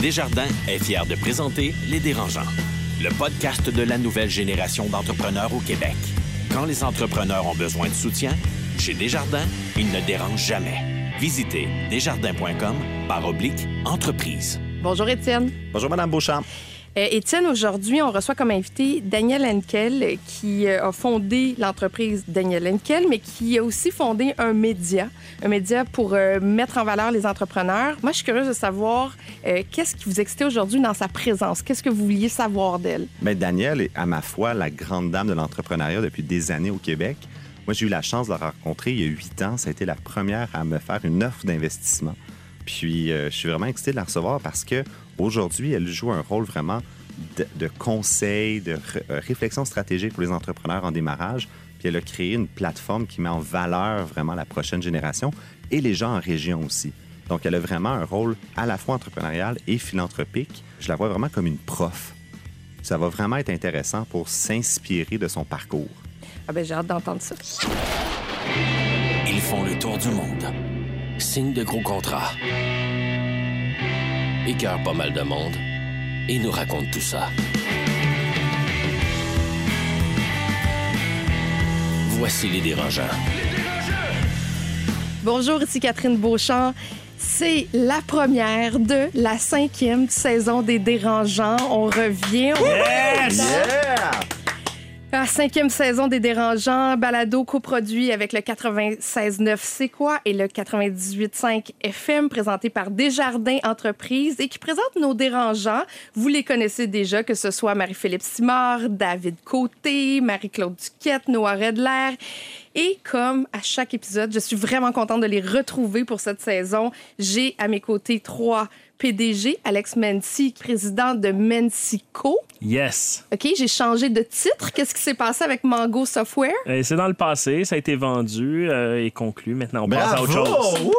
Desjardins est fier de présenter Les Dérangeants, le podcast de la nouvelle génération d'entrepreneurs au Québec. Quand les entrepreneurs ont besoin de soutien, chez Desjardins, ils ne dérangent jamais. Visitez desjardins.com par oblique entreprise. Bonjour Étienne. Bonjour Madame Beauchamp. Euh, Étienne, aujourd'hui, on reçoit comme invité Daniel Henkel, qui euh, a fondé l'entreprise Daniel Henkel, mais qui a aussi fondé un média, un média pour euh, mettre en valeur les entrepreneurs. Moi, je suis curieuse de savoir qu'est-ce qui vous excitait aujourd'hui dans sa présence? Qu'est-ce que vous vouliez savoir d'elle? Bien, Daniel est, à ma foi, la grande dame de l'entrepreneuriat depuis des années au Québec. Moi, j'ai eu la chance de la rencontrer il y a huit ans. Ça a été la première à me faire une offre d'investissement. Puis, je suis vraiment excité de la recevoir parce que Aujourd'hui, elle joue un rôle vraiment de, conseil, de euh, réflexion stratégique pour les entrepreneurs en démarrage. Puis elle a créé une plateforme qui met en valeur vraiment la prochaine génération et les gens en région aussi. Donc, elle a vraiment un rôle à la fois entrepreneurial et philanthropique. Je la vois vraiment comme une prof. Ça va vraiment être intéressant pour s'inspirer de son parcours. Ah ben, j'ai hâte d'entendre ça. Ils font le tour du monde. Signe de gros contrats écœure pas mal de monde et nous raconte tout ça. Voici les dérangeants. Bonjour, ici Catherine Beauchamp. C'est la première de la cinquième saison des dérangeants. On revient. Yes! La cinquième saison des Dérangeants, balado coproduit avec le 96.9 C'est quoi? et le 98.5 FM présenté par Desjardins Entreprises et qui présente nos dérangeants. Vous les connaissez déjà, que ce soit Marie-Philippe Simard, David Côté, Marie-Claude Duquette, Noah Redler. Et comme à chaque épisode, je suis vraiment contente de les retrouver pour cette saison. J'ai à mes côtés trois PDG, Alex Mency, président de Mensico. Yes. OK, j'ai changé de titre. Qu'est-ce qui s'est passé avec Mango Software? Euh, c'est dans le passé, ça a été vendu euh, et conclu. Maintenant, on passe à autre chose.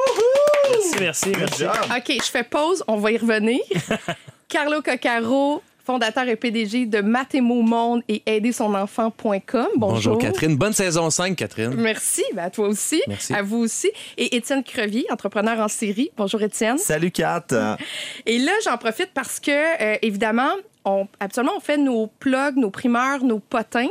Merci, merci, merci. OK, je fais pause, on va y revenir. Carlo Coccaro, fondateur et PDG de Mathémo Monde et aidersonenfant.com. Bonjour. Bonjour Catherine. Bonne saison 5, Catherine. Merci. Ben, à toi aussi. Merci. À vous aussi. Et Étienne Crevier, entrepreneur en série. Bonjour Étienne. Salut Kat. Et là, j'en profite parce que, euh, évidemment, on, absolument, on fait nos plugs, nos primeurs, nos potins.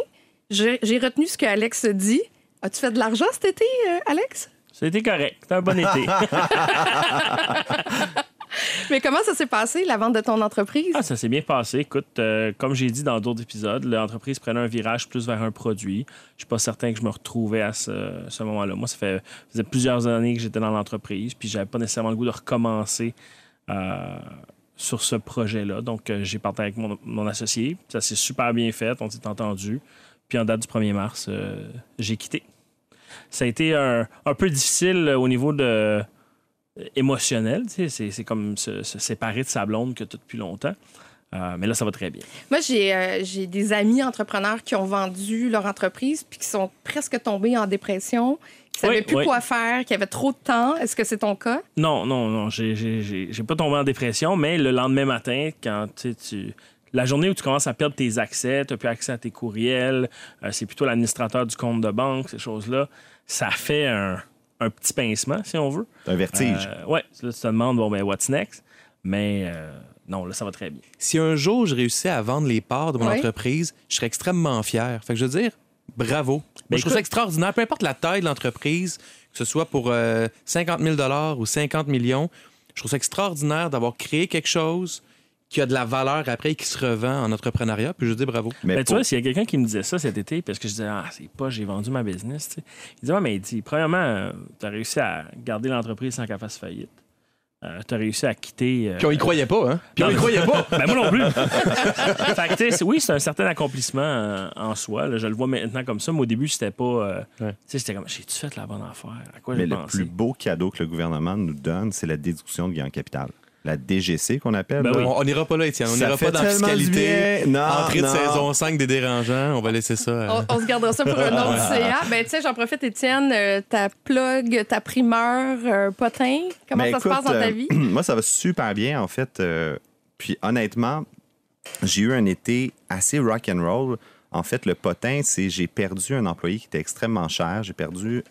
J'ai retenu ce que Alex dit. As-tu fait de l'argent cet été, euh, Alex? C'était correct. C'était un bon été. Mais comment ça s'est passé, la vente de ton entreprise? Ah, ça s'est bien passé. Écoute, euh, comme j'ai dit dans d'autres épisodes, l'entreprise prenait un virage plus vers un produit. Je suis pas certain que je me retrouvais à ce, moment-là. Moi, ça fait, faisait plusieurs années que j'étais dans l'entreprise, puis j'avais pas nécessairement le goût de recommencer euh, sur ce projet-là. Donc, euh, j'ai parti avec mon, associé. Ça s'est super bien fait, on s'est entendu. Puis en date du 1er mars, j'ai quitté. Ça a été un peu difficile au niveau de émotionnel. C'est comme se, séparer de sa blonde que tu as depuis longtemps. Euh, mais là, ça va très bien. Moi, euh, j'ai des amis entrepreneurs qui ont vendu leur entreprise puis qui sont presque tombés en dépression, qui ne savaient plus quoi faire, qui avaient trop de temps. Est-ce que c'est ton cas? Non, non, non. J'ai pas tombé en dépression, mais le lendemain matin, quand tu. La journée où tu commences à perdre tes accès, tu n'as plus accès à tes courriels, euh, c'est plutôt l'administrateur du compte de banque, ces choses-là, ça fait un, un petit pincement, si on veut. Un vertige. Euh, ouais, là, tu te demandes, bon, ben, what's next? Mais euh, non, là, ça va très bien. Si un jour je réussis à vendre les parts de mon entreprise, je serais extrêmement fier. Fait que je veux dire, bravo. Ben, je trouve ça extraordinaire. Peu importe la taille de l'entreprise, que ce soit pour 50 euh, 000 ou 50 millions, je trouve ça extraordinaire d'avoir créé quelque chose qui a de la valeur après et qui se revend en entrepreneuriat. Puis je dis bravo. Mais ben, tu vois, s'il y a quelqu'un qui me disait ça cet été, parce que je disais, ah, c'est pas, j'ai vendu ma business. Il disait, ouais, mais il dit, premièrement, tu as réussi à garder l'entreprise sans qu'elle fasse faillite. Euh, tu as réussi à quitter. Euh, Puis on y croyait pas, hein? Puis on y croyait pas. ben moi non plus. fait que, oui, c'est un certain accomplissement euh, en soi. je le vois maintenant comme ça, mais au début, c'était pas. Tu sais, c'était comme, j'ai-tu fait la bonne affaire? À quoi mais le plus beau cadeau que le gouvernement nous donne, c'est la déduction de gain en capital la DGC qu'on appelle. Ben on n'ira pas là, Étienne. On n'ira pas dans la fiscalité. Non, Entrée de saison 5 des dérangeants. On va laisser ça. Euh. On, se gardera ça pour un autre CA. Ben, tu sais, j'en profite, Étienne, euh, ta plug, ta primeur, euh, potin. Comment ben, ça se passe dans ta vie? moi, ça va super bien, en fait. puis, honnêtement, j'ai eu un été assez rock and roll. En fait, le potin, c'est j'ai perdu un employé qui était extrêmement cher. J'ai perdu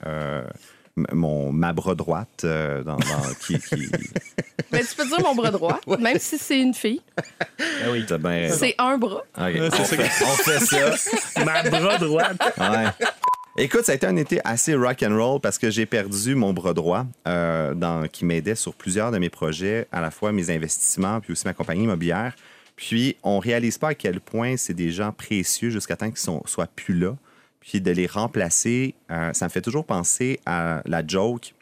mon, ma bras droite euh, dans, qui, Mais tu peux dire mon bras droit, même si c'est une fille. Ben oui. C'est un bras. on, fait, ça. ma bras droite. Écoute, ça a été un été assez rock and roll parce que j'ai perdu mon bras droit euh, dans, qui m'aidait sur plusieurs de mes projets, à la fois mes investissements puis aussi ma compagnie immobilière. Puis on réalise pas à quel point c'est des gens précieux jusqu'à temps qu'ils ne soient plus là. Puis de les remplacer, euh, ça me fait toujours penser à la joke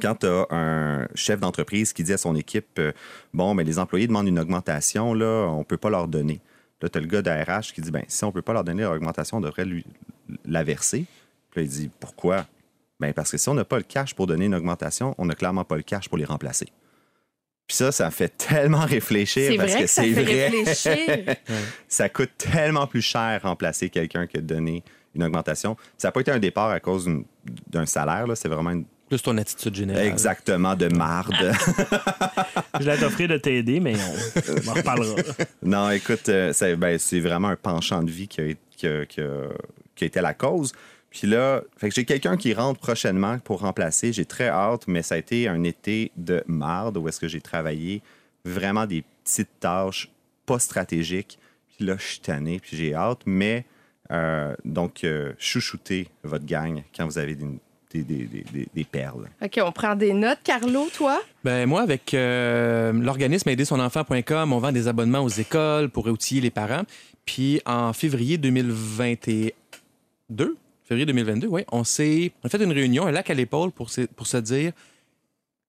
quand tu as un chef d'entreprise qui dit à son équipe euh, Bon, mais les employés demandent une augmentation, là, on ne peut pas leur donner. Là, tu as le gars de RH qui dit ben, si on ne peut pas leur donner l'augmentation, on devrait lui la verser. Puis là, il dit Pourquoi? Ben, Parce que si on n'a pas le cash pour donner une augmentation, on n'a clairement pas le cash pour les remplacer. Puis ça, ça fait tellement réfléchir parce que, c'est vrai. Réfléchir. ça coûte tellement plus cher remplacer quelqu'un que de donner une augmentation. Ça n'a pas été un départ à cause d'un salaire, c'est vraiment une plus ton attitude générale. Exactement, de marde. Je vais t'offrir de t'aider, mais on, en reparlera. non, écoute, euh, ben, c'est vraiment un penchant de vie qui a, qui a, qui a été la cause. Puis là, fait que j'ai quelqu'un qui rentre prochainement pour remplacer. J'ai très hâte, mais ça a été un été de marde où est-ce que j'ai travaillé vraiment des petites tâches pas stratégiques. Puis là, je suis tanné, puis j'ai hâte. Mais euh, donc, euh, chouchoutez votre gang quand vous avez des, des, perles. OK, on prend des notes. Carlo, toi? Ben moi, avec euh, l'organisme aidersonenfant.com, on vend des abonnements aux écoles pour outiller les parents. Puis en février 2022, février 2022, oui, on s'est on a fait une réunion, un lac à l'épaule pour, pour se dire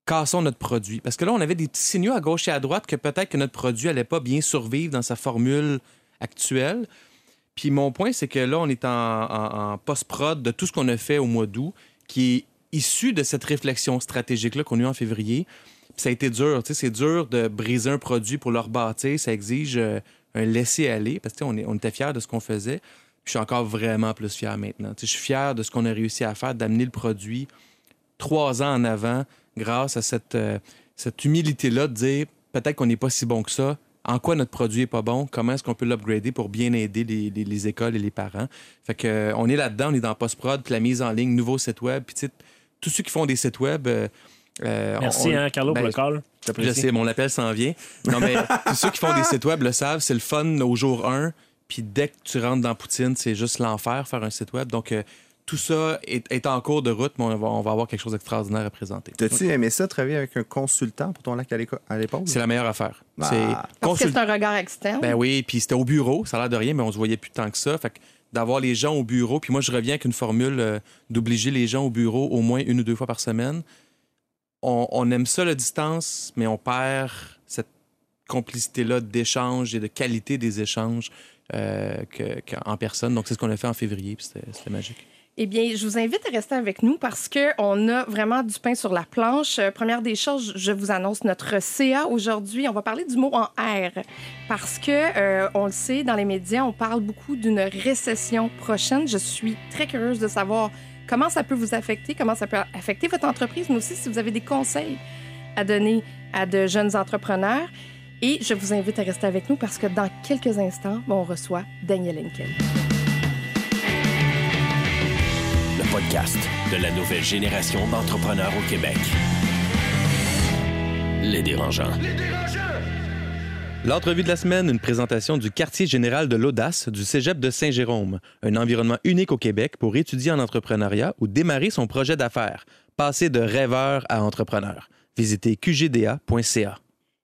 cassons notre produit. Parce que là, on avait des petits signaux à gauche et à droite que peut-être que notre produit n'allait pas bien survivre dans sa formule actuelle. Puis mon point, c'est que là, on est en, post-prod de tout ce qu'on a fait au mois d'août, qui est issu de cette réflexion stratégique-là qu'on a eue en février. Puis ça a été dur. C'est dur de briser un produit pour le rebâtir. Ça exige euh, un laisser-aller parce qu'on on était fiers de ce qu'on faisait. Puis je suis encore vraiment plus fier maintenant. je suis fier de ce qu'on a réussi à faire, d'amener le produit trois ans en avant grâce à cette, euh, cette humilité-là de dire peut-être qu'on n'est pas si bon que ça, en quoi notre produit est pas bon, comment est-ce qu'on peut l'upgrader pour bien aider les, écoles et les parents. Fait que, euh, on est là-dedans, on est dans post-prod, puis la mise en ligne, nouveau site web, puis tous ceux qui font des sites web. Euh, euh, Merci, hein, Carlo, pour ben, le call. Je sais, mon appel s'en vient. Non, mais tous ceux qui font des sites web le savent, c'est le fun au jour 1. Puis dès que tu rentres dans Poutine, c'est juste l'enfer faire un site web. Donc, tout ça est, en cours de route, mais on va, on va avoir quelque chose d'extraordinaire à présenter. T'as-tu aimé ça, travailler avec un consultant pour ton lac à l'époque? C'est la meilleure affaire. Bah. Parce que c'est un regard externe. Ben oui, puis c'était au bureau, ça a l'air de rien, mais on se voyait plus tant que ça. Fait que d'avoir les gens au bureau, puis moi je reviens avec une formule euh, d'obliger les gens au bureau au moins une ou deux fois par semaine. On, aime ça la distance, mais on perd cette complicité-là d'échange et de qualité des échanges euh, en personne. Donc c'est ce qu'on a fait en février, puis c'était magique. Eh bien, je vous invite à rester avec nous parce qu'on a vraiment du pain sur la planche. Euh, première des choses, je vous annonce notre CA aujourd'hui. On va parler du mot en R parce que, euh, on le sait, dans les médias, on parle beaucoup d'une récession prochaine. Je suis très curieuse de savoir comment ça peut vous affecter, comment ça peut affecter votre entreprise, mais aussi si vous avez des conseils à donner à de jeunes entrepreneurs. Et je vous invite à rester avec nous parce que dans quelques instants, on reçoit Daniel Henkel podcast de la nouvelle génération d'entrepreneurs au Québec. Les dérangeants. Les dérangeants! L'entrevue de la semaine, une présentation du quartier général de l'audace du Cégep de Saint-Jérôme, un environnement unique au Québec pour étudier en entrepreneuriat ou démarrer son projet d'affaires, passer de rêveur à entrepreneur. Visitez qgda.ca.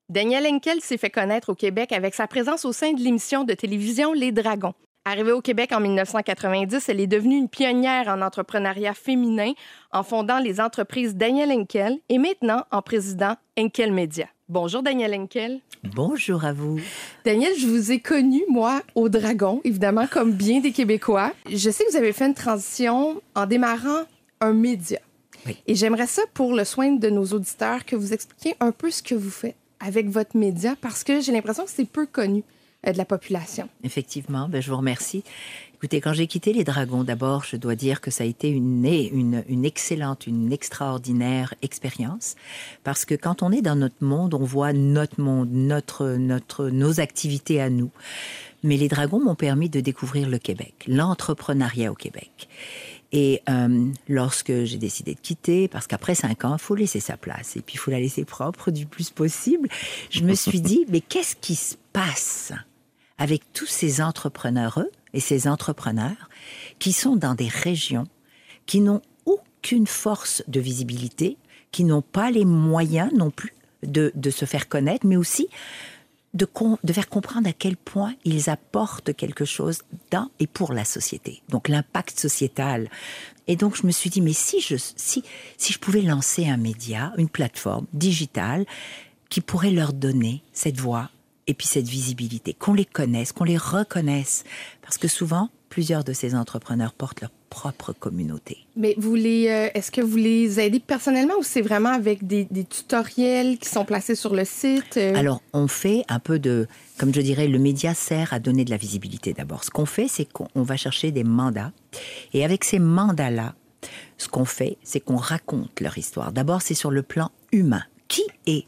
Daniel Henkel s'est fait connaître au Québec avec sa présence au sein de l'émission de télévision Les Dragons. Arrivée au Québec en 1990, elle est devenue une pionnière en entrepreneuriat féminin en fondant les entreprises Daniel Henkel et maintenant en président Henkel Media. Bonjour Daniel Henkel. Bonjour à vous. Daniel, je vous ai connu, moi, au Dragon, évidemment, comme bien des Québécois. Je sais que vous avez fait une transition en démarrant un média. Et j'aimerais ça, pour le soin de nos auditeurs, que vous expliquiez un peu ce que vous faites avec votre média, parce que j'ai l'impression que c'est peu connu. De la population. Effectivement, ben, je vous remercie. Écoutez, quand j'ai quitté les Dragons, d'abord, je dois dire que ça a été une, une, une excellente, une extraordinaire expérience, parce que quand on est dans notre monde, on voit notre monde, notre, notre, nos activités à nous. Mais les Dragons m'ont permis de découvrir le Québec, l'entrepreneuriat au Québec. Et euh, lorsque j'ai décidé de quitter, parce qu'après cinq ans, il faut laisser sa place et puis il faut la laisser propre du plus possible, je me suis dit, mais qu'est-ce qui se passe? Avec tous ces entrepreneurs et ces entrepreneurs qui sont dans des régions qui n'ont aucune force de visibilité, qui n'ont pas les moyens non plus de, se faire connaître, mais aussi de, faire comprendre à quel point ils apportent quelque chose dans et pour la société. Donc l'impact sociétal. Et donc je me suis dit, mais si je, si je pouvais lancer un média, une plateforme digitale qui pourrait leur donner cette voix et puis cette visibilité, qu'on les connaisse, qu'on les reconnaisse. Parce que souvent, plusieurs de ces entrepreneurs portent leur propre communauté. Mais vous les, euh, est-ce que vous les aidez personnellement ou c'est vraiment avec des, des, tutoriels qui sont placés sur le site? Euh? Alors, on fait un peu de, comme je dirais, le média sert à donner de la visibilité d'abord. Ce qu'on fait, c'est qu'on va chercher des mandats et avec ces mandats-là, ce qu'on fait, c'est qu'on raconte leur histoire. D'abord, c'est sur le plan humain. Qui est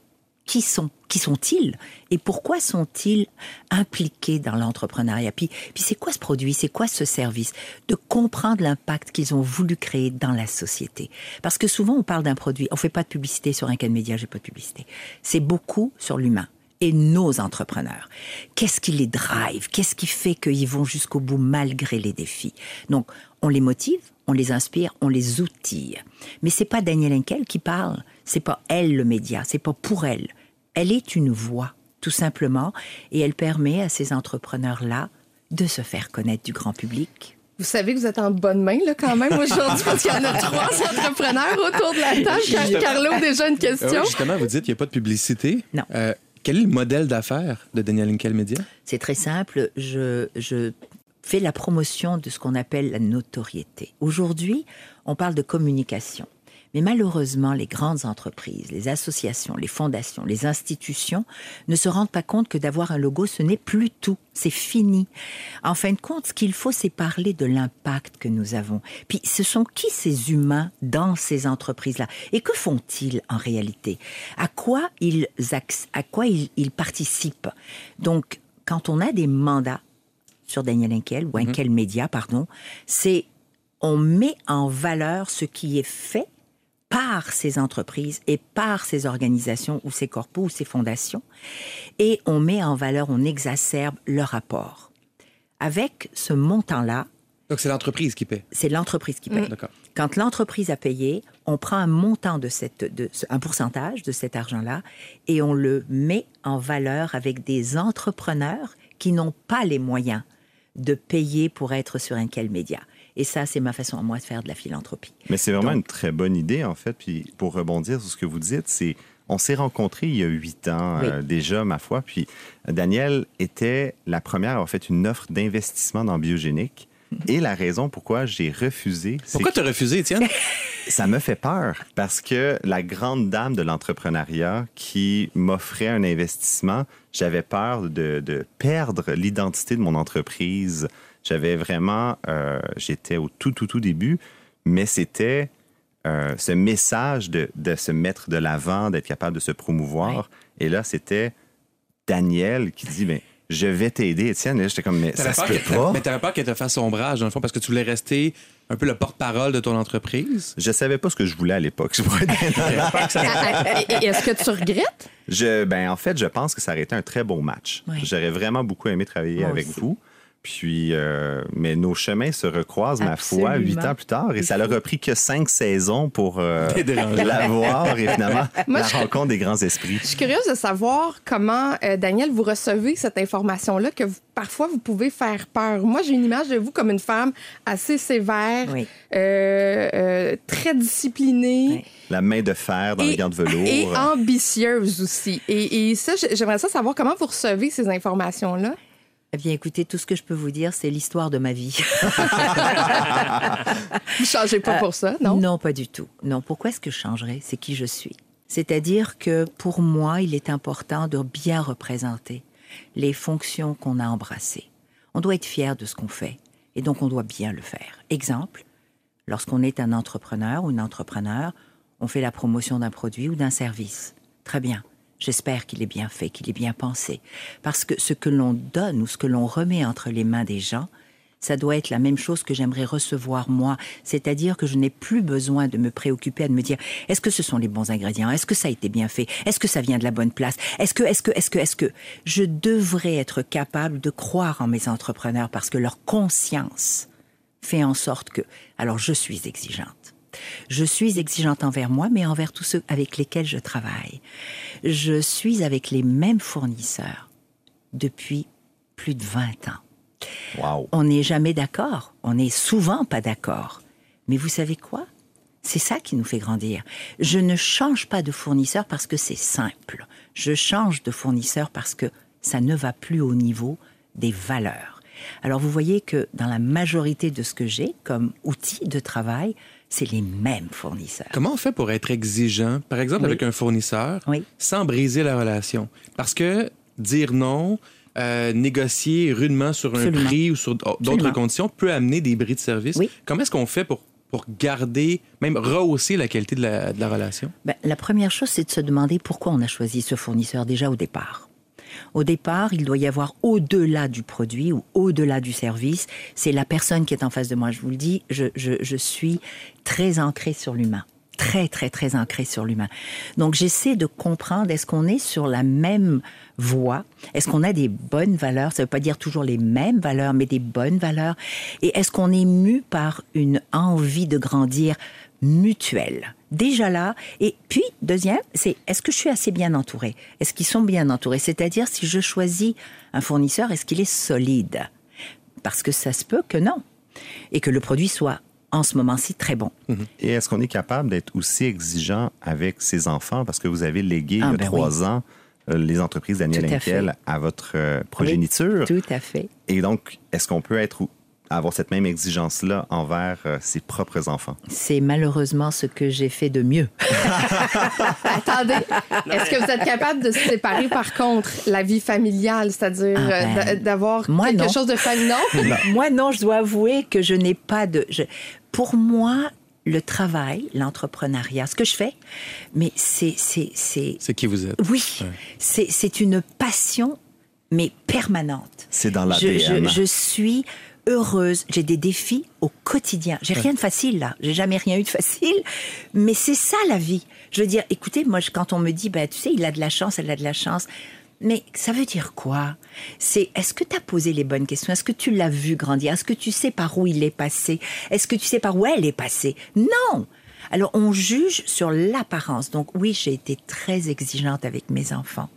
qui sont qui sont-ils et pourquoi sont-ils impliqués dans l'entrepreneuriat? Puis, puis c'est quoi ce produit? C'est quoi ce service? De comprendre l'impact qu'ils ont voulu créer dans la société. Parce que souvent on parle d'un produit. On fait pas de publicité sur un de média j'ai pas de publicité. C'est beaucoup sur l'humain et nos entrepreneurs. Qu'est-ce qui les drive? Qu'est-ce qui fait qu'ils vont jusqu'au bout malgré les défis? Donc, on les motive, on les inspire, on les outille. Mais c'est pas Daniel Henkel qui parle, c'est pas elle le média, c'est pas pour elle. Elle est une voix, tout simplement, et elle permet à ces entrepreneurs-là de se faire connaître du grand public. Vous savez que vous êtes en bonne main, là, quand même, aujourd'hui, parce qu'il y en a trois entrepreneurs autour de la table. Carlo, déjà une question. Euh, justement, vous dites qu'il n'y a pas de publicité. Non. Euh, quel est le modèle d'affaires de Daniel Inkel Media? C'est très simple. Je, je fais la promotion de ce qu'on appelle la notoriété. Aujourd'hui, on parle de communication. Mais malheureusement, les grandes entreprises, les associations, les fondations, les institutions ne se rendent pas compte que d'avoir un logo, ce n'est plus tout. C'est fini. En fin de compte, ce qu'il faut, c'est parler de l'impact que nous avons. Puis, ce sont qui ces humains dans ces entreprises-là? Et que font-ils en réalité? À quoi ils, à quoi ils, ils participent? Donc, quand on a des mandats sur Daniel Henkel ou Henkel mm Media, pardon, c'est on met en valeur ce qui est fait par ces entreprises et par ces organisations ou ces corpos ou ces fondations, et on met en valeur, on exacerbe leur apport. Avec ce montant-là, donc c'est l'entreprise qui paie. C'est l'entreprise qui paie. D'accord. Quand l'entreprise a payé, on prend un montant de cette, de, un pourcentage de cet argent-là et on le met en valeur avec des entrepreneurs qui n'ont pas les moyens de payer pour être sur un quel média. Et ça, c'est ma façon à moi de faire de la philanthropie. Mais c'est vraiment une très bonne idée, en fait. Puis pour rebondir sur ce que vous dites, c'est on s'est rencontrés il y a huit ans euh, déjà, ma foi. Puis Daniel était la première à avoir fait une offre d'investissement dans Biogénique. Et la raison pourquoi j'ai refusé. Pourquoi tu as refusé, Étienne? Ça me fait peur parce que la grande dame de l'entrepreneuriat qui m'offrait un investissement, j'avais peur de, de perdre l'identité de mon entreprise. J'avais vraiment, euh, j'étais au tout, tout, tout début, mais c'était euh, ce message de, de, se mettre de l'avant, d'être capable de se promouvoir. Et là, c'était Daniel qui dit, ben, je vais t'aider, Étienne. Et j'étais comme, mais ça se peut pas. Mais t'avais peur qu'elle te fasse ombrage, dans le fond, parce que tu voulais rester un peu le porte-parole de ton entreprise? Je savais pas ce que je voulais à l'époque. Est-ce que tu regrettes? Je, ben, en fait, je pense que ça aurait été un très bon match. J'aurais vraiment beaucoup aimé travailler Moi avec aussi. vous. Puis, euh, mais nos chemins se recroisent, ma foi, huit ans plus tard. Et ça leur a pris que cinq saisons pour euh, T'es dérangé. la voir. Et finalement, Moi, la je- rencontre des grands esprits. Je suis curieuse de savoir comment, euh, Daniel, vous recevez cette information-là que vous- parfois vous pouvez faire peur. Moi, j'ai une image de vous comme une femme assez sévère, Oui. euh, euh, très disciplinée. Oui. La main de fer dans Et- le gant de velours. Et ambitieuse aussi. Et, et ça, j'aimerais ça savoir comment vous recevez ces informations-là. Eh bien, écoutez, tout ce que je peux vous dire, c'est l'histoire de ma vie. Vous changez pas pour ça, non? Non, pas du tout. Non, pourquoi est-ce que je changerais? C'est qui je suis? C'est-à-dire que pour moi, il est important de bien représenter les fonctions qu'on a embrassées. On doit être fier de ce qu'on fait et donc on doit bien le faire. Exemple, lorsqu'on est un entrepreneur ou une entrepreneur, on fait la promotion d'un produit ou d'un service. Très bien. J'espère qu'il est bien fait, qu'il est bien pensé. Parce que ce que l'on donne ou ce que l'on remet entre les mains des gens, ça doit être la même chose que j'aimerais recevoir moi. C'est-à-dire que je n'ai plus besoin de me préoccuper, de me dire est-ce que ce sont les bons ingrédients? Est-ce que ça a été bien fait? Est-ce que ça vient de la bonne place? Est-ce que, est-ce que, est-ce que, est-ce que? Je devrais être capable de croire en mes entrepreneurs parce que leur conscience fait en sorte que. Alors je suis exigeante. Je suis exigeante envers moi, mais envers tous ceux avec lesquels je travaille. Je suis avec les mêmes fournisseurs depuis plus de 20 ans. Wow. On n'est jamais d'accord. On n'est souvent pas d'accord. Mais vous savez quoi? C'est ça qui nous fait grandir. Je ne change pas de fournisseur parce que c'est simple. Je change de fournisseur parce que ça ne va plus au niveau des valeurs. Alors vous voyez que dans la majorité de ce que j'ai comme outil de travail, c'est les mêmes fournisseurs. Comment on fait pour être exigeant, par exemple, Oui. avec un fournisseur, Oui. sans briser la relation? Parce que dire non, euh, négocier rudement sur un prix ou sur d'autres conditions peut amener des bris de service. Oui. Comment est-ce qu'on fait pour, pour garder, même rehausser la qualité de la, de la relation? Ben, la première chose, c'est de se demander pourquoi on a choisi ce fournisseur déjà au départ. Au départ, il doit y avoir au-delà du produit ou au-delà du service, c'est la personne qui est en face de moi. Je vous le dis, je, suis très ancrée sur l'humain. Très, très, très ancrée sur l'humain. Donc, j'essaie de comprendre, est-ce qu'on est sur la même voie? Est-ce qu'on a des bonnes valeurs? Ça ne veut pas dire toujours les mêmes valeurs, mais des bonnes valeurs. Et est-ce qu'on est mu par une envie de grandir mutuelle? Déjà là. Et puis, deuxième, c'est est-ce que je suis assez bien entourée? Est-ce qu'ils sont bien entourés? C'est-à-dire, si je choisis un fournisseur, est-ce qu'il est solide? Parce que ça se peut que non. Et que le produit soit en ce moment-ci très bon. Et est-ce qu'on est capable d'être aussi exigeant avec ses enfants? Parce que vous avez légué Ah, il y a ben trois ans euh, les entreprises Daniel Tout à à votre euh, progéniture. Tout à fait. Et donc, est-ce qu'on peut être ou- avoir cette même exigence-là envers euh, ses propres enfants? C'est malheureusement ce que j'ai fait de mieux. Attendez, est-ce que vous êtes capable de séparer, par contre, la vie familiale, c'est-à-dire Ah, euh, ben, d'a- d'avoir quelque non. chose de familial? Moi, non, je dois avouer que je n'ai pas de. je- Pour moi, le travail, l'entrepreneuriat, ce que je fais, mais c'est. c'est, c'est C'est qui vous êtes? oui, c'est, c'est une passion, mais permanente. C'est dans je, l'ADN. je, je suis heureuse. J'ai des défis au quotidien. J'ai rien de facile là. J'ai jamais rien eu de facile. Mais c'est ça la vie. Je veux dire, écoutez, moi, quand on me dit, ben, tu sais, il a de la chance, elle a de la chance. Mais ça veut dire quoi? C'est est-ce que tu as posé les bonnes questions? Est-ce que tu l'as vu grandir? Est-ce que tu sais par où il est passé? Est-ce que tu sais par où elle est passée? Non Alors on juge sur l'apparence. Donc oui, j'ai été très exigeante avec mes enfants.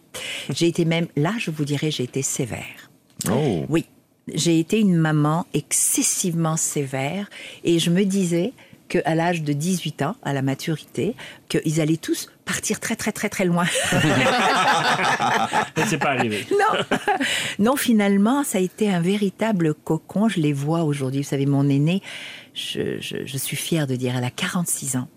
J'ai été même, là je vous dirais, j'ai été sévère. Oh! Oui, j'ai été une maman excessivement sévère et je me disais qu'à l'âge de 18 ans, à la maturité, qu'ils allaient tous partir très très très très loin. Mais c'est pas arrivé. non, non, finalement, ça a été un véritable cocon. Je les vois aujourd'hui. Vous savez, mon aînée, je, je- je suis fière de dire, elle a 46 ans.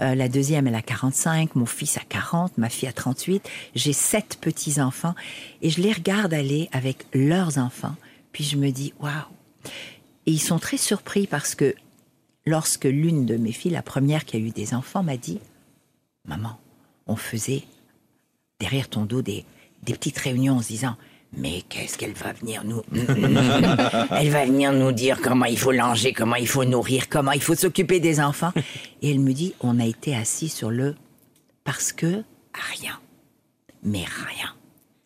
Euh, la deuxième, elle a 45, mon fils a 40, ma fille a 38. J'ai sept petits-enfants et je les regarde aller avec leurs enfants. Puis je me dis, waouh! Et ils sont très surpris parce que lorsque l'une de mes filles, la première qui a eu des enfants, m'a dit, maman, on faisait derrière ton dos des, des petites réunions en se disant mais qu'est-ce qu'elle va venir nous Elle va venir nous dire comment il faut langer, comment il faut nourrir, comment il faut s'occuper des enfants. Et elle me dit on a été assis sur le parce que rien, mais rien.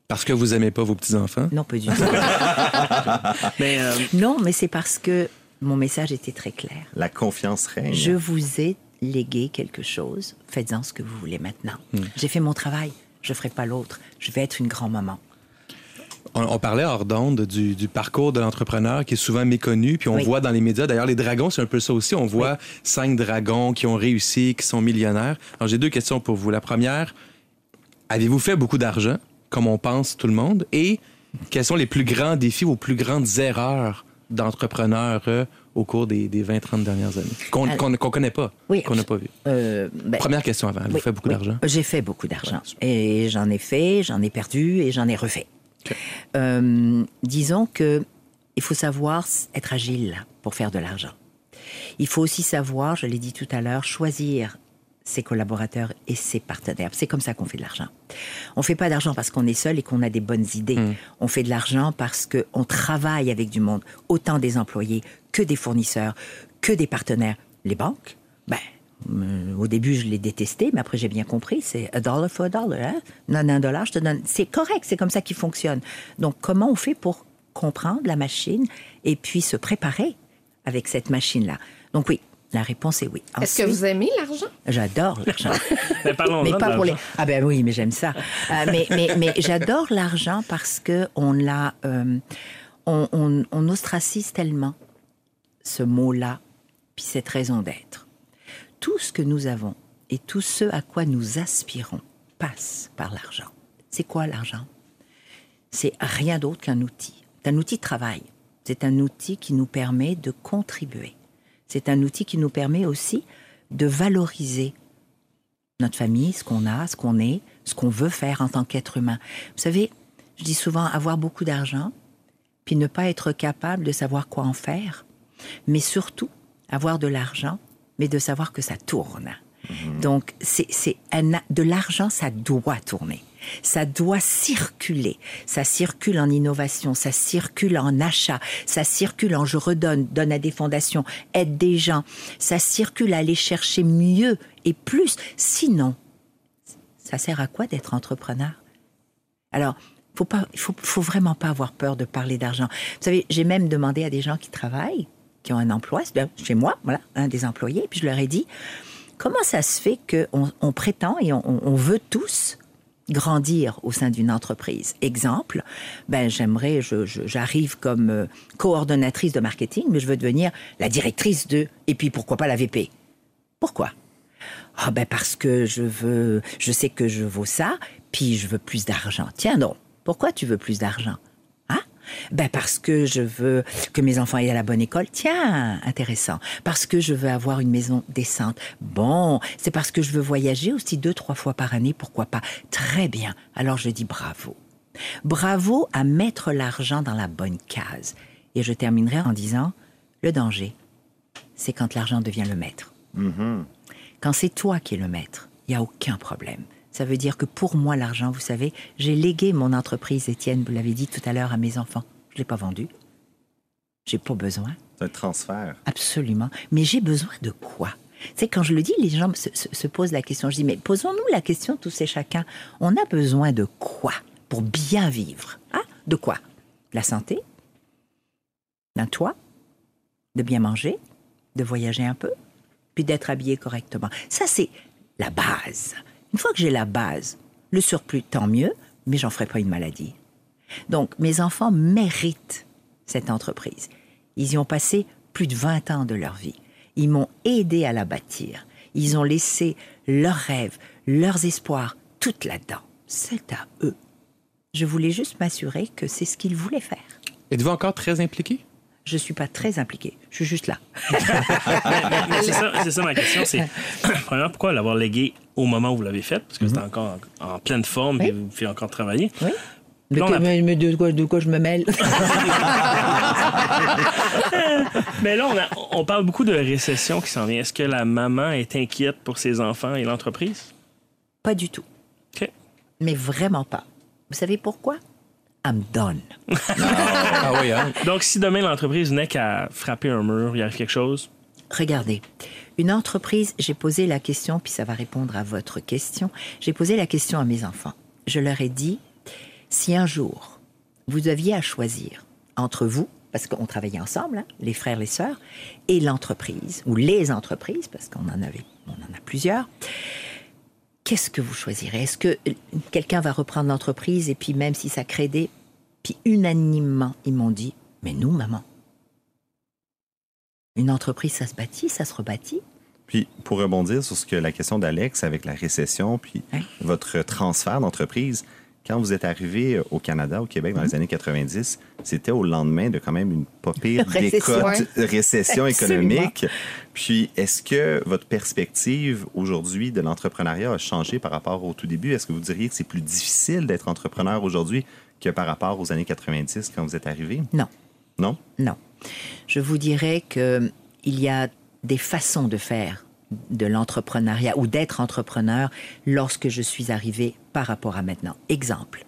Parce que vous aimez pas vos petits-enfants? Non, pas du tout. Mais euh, non, mais c'est parce que mon message était très clair. La confiance règne. Je vous ai légué quelque chose. Faites-en ce que vous voulez maintenant. Hmm. J'ai fait mon travail. Je ferai pas l'autre. Je vais être une grand-maman. On, on parlait hors d'onde du, du parcours de l'entrepreneur qui est souvent méconnu, puis on Oui. voit dans les médias, d'ailleurs les dragons, c'est un peu ça aussi, on voit cinq dragons qui ont réussi, qui sont millionnaires. Alors j'ai deux questions pour vous. La première, avez-vous fait beaucoup d'argent, comme on pense tout le monde, et quels sont les plus grands défis ou plus grandes erreurs d'entrepreneurs euh, au cours des, des 20-30 dernières années, qu'on qu'on connaît pas, Oui, qu'on n'a pas vu? Euh, ben, Première question avant, avez-vous oui, fait beaucoup oui. d'argent? J'ai fait beaucoup d'argent. Et j'en ai fait, j'en ai perdu et j'en ai refait. Euh, disons que il faut savoir être agile pour faire de l'argent. Il faut aussi savoir, je l'ai dit tout à l'heure, choisir ses collaborateurs et ses partenaires. C'est comme ça qu'on fait de l'argent. On fait pas d'argent parce qu'on est seul et qu'on a des bonnes idées. Hmm. On fait de l'argent parce qu'on travaille avec du monde, autant des employés que des fournisseurs, que des partenaires. Les banques, ben, euh, au début, je les détestais, mais après, j'ai bien compris. C'est a dollar for a dollar. Hein? Donne un dollar, je te donne. C'est correct, c'est comme ça qu'il fonctionne. Donc, comment on fait pour comprendre la machine et puis se préparer avec cette machine-là? Donc, oui, la réponse est oui. Est-ce que vous aimez l'argent? J'adore l'argent. Mais parlons mais de pas pour les. Ah ben oui, mais j'aime ça. Euh, mais mais, mais j'adore l'argent parce que on l'a, euh, on, on, on ostracise tellement ce mot-là, puis cette raison d'être. Tout ce que nous avons et tout ce à quoi nous aspirons passe par l'argent. C'est quoi l'argent? C'est rien d'autre qu'un outil. C'est un outil de travail. C'est un outil qui nous permet de contribuer. C'est un outil qui nous permet aussi de valoriser notre famille, ce qu'on a, ce qu'on est, ce qu'on veut faire en tant qu'être humain. Vous savez, je dis souvent avoir beaucoup d'argent, puis ne pas être capable de savoir quoi en faire, mais surtout avoir de l'argent, mais de savoir que ça tourne. Donc, c'est de l'argent, ça doit tourner. Ça doit circuler. Ça circule en innovation, ça circule en achat, ça circule en je redonne, donne à des fondations, aide des gens. Ça circule à aller chercher mieux et plus. Sinon, ça sert à quoi d'être entrepreneur? Alors, faut pas, faut, faut vraiment pas avoir peur de parler d'argent. Vous savez, j'ai même demandé à des gens qui travaillent, qui ont un emploi, chez moi, voilà, un des employés, puis je leur ai dit, comment ça se fait qu'on on prétend et on veut tous grandir au sein d'une entreprise. Exemple, ben j'aimerais, j'arrive comme euh, coordonnatrice de marketing, mais je veux devenir la directrice de, et puis pourquoi pas la VP. Pourquoi? Ah ben parce que je veux, je sais que je vaux ça, puis je veux plus d'argent. Tiens donc, pourquoi tu veux plus d'argent? Ben parce que je veux que mes enfants aillent à la bonne école. Tiens, intéressant. Parce que je veux avoir une maison décente. Bon, c'est parce que je veux voyager aussi deux, trois fois par année. Pourquoi pas Très bien. Alors je dis bravo. Bravo à mettre l'argent dans la bonne case. Et je terminerai en disant, le danger, c'est quand l'argent devient le maître. Quand c'est toi qui es le maître, il n'y a aucun problème. Ça veut dire que pour moi, l'argent, vous savez, j'ai légué mon entreprise, Étienne, vous l'avez dit tout à l'heure, à mes enfants. Je ne l'ai pas vendu. J'ai pas besoin. C'est un transfert. Absolument. Mais j'ai besoin de quoi? Sais, quand je le dis, les gens se, se- se posent la question. Je dis, mais posons-nous la question tous et chacun. On a besoin de quoi pour bien vivre? Hein De quoi? De La santé? D'un toit? De bien manger? De voyager un peu? Puis d'être habillé correctement. Ça, c'est la base. Une fois que j'ai la base, le surplus, tant mieux, mais j'en ferai pas une maladie. Donc, mes enfants méritent cette entreprise. Ils y ont passé plus de 20 ans de leur vie. Ils m'ont aidé à la bâtir. Ils ont laissé leurs rêves, leurs espoirs, tout là-dedans. C'est à eux. Je voulais juste m'assurer que c'est ce qu'ils voulaient faire. Êtes-vous encore très impliqué? Je suis pas très impliquée. Je suis juste là. Mais c'est ça, ma question. C'est, premièrement, pourquoi l'avoir légué au moment où vous l'avez fait? Parce que c'était encore en, en pleine forme et vous pouvez encore travailler. Oui. Mais de, quoi, de quoi je me mêle? Mais là, on, a- on parle beaucoup de récession qui s'en vient. Est-ce que la maman est inquiète pour ses enfants et l'entreprise? Pas du tout. OK. Mais vraiment pas. Vous savez pourquoi? I'm done. Ah oui, hein? Donc, si demain l'entreprise n'est qu'à frapper un mur, il arrive quelque chose, Regardez, une entreprise, j'ai posé la question, puis ça va répondre à votre question, j'ai posé la question à mes enfants. Je leur ai dit, si un jour, vous aviez à choisir entre vous, parce qu'on travaillait ensemble, hein, les frères, les sœurs, et l'entreprise, ou les entreprises, parce qu'on en avait, on en a plusieurs, qu'est-ce que vous choisirez? Est-ce que quelqu'un va reprendre l'entreprise, et puis même si ça crée des... Puis unanimement, ils m'ont dit, mais nous, maman, une entreprise, ça se bâtit, ça se rebâtit. Puis, pour rebondir sur ce que la question d'Alex avec la récession, puis votre transfert d'entreprise, quand vous êtes arrivé au Canada, au Québec, dans les années 90, c'était au lendemain de quand même une pas pire Récession. décote, récession économique. Puis, est-ce que votre perspective aujourd'hui de l'entrepreneuriat a changé par rapport au tout début? Est-ce que vous diriez que c'est plus difficile d'être entrepreneur aujourd'hui que par rapport aux années 90 quand vous êtes arrivé? Non, Non? non. Je vous dirais que il y a des façons de faire de l'entrepreneuriat ou d'être entrepreneur lorsque je suis arrivée par rapport à maintenant. Exemple.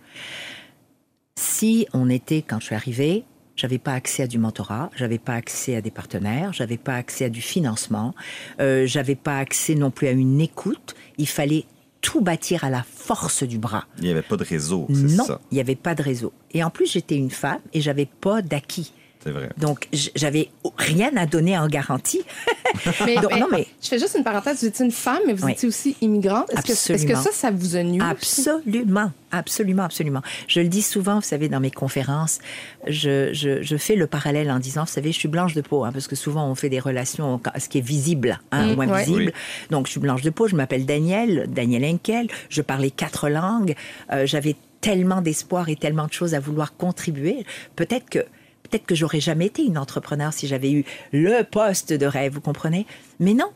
Si on était, quand je suis arrivée, j'avais pas accès à du mentorat, j'avais pas accès à des partenaires, j'avais pas accès à du financement, euh, j'avais pas accès non plus à une écoute. Il fallait tout bâtir à la force du bras. Il n'y avait pas de réseau, c'est Non, ça. il n'y avait pas de réseau. Et en plus, j'étais une femme et j'avais pas d'acquis. C'est vrai. Donc, j'avais rien à donner en garantie. Mais, Donc, non, mais- Je fais juste une parenthèse. Vous étiez une femme, mais vous Oui. étiez aussi immigrante. Est-ce que, ça, ça vous a nu? Absolument, absolument, absolument. Je le dis souvent, vous savez, dans mes conférences, je, je, je fais le parallèle en disant, vous savez, je suis blanche de peau, hein, parce que souvent on fait des relations, ce qui est visible hein, Mm, ouais. invisible. Oui. Donc, je suis blanche de peau, je m'appelle Daniel, Daniel Henkel, je parlais quatre langues, euh, j'avais tellement d'espoir et tellement de choses à vouloir contribuer. Peut-être que peut-être que j'aurais jamais été une entrepreneur si j'avais eu le poste de rêve, vous comprenez? Mais non,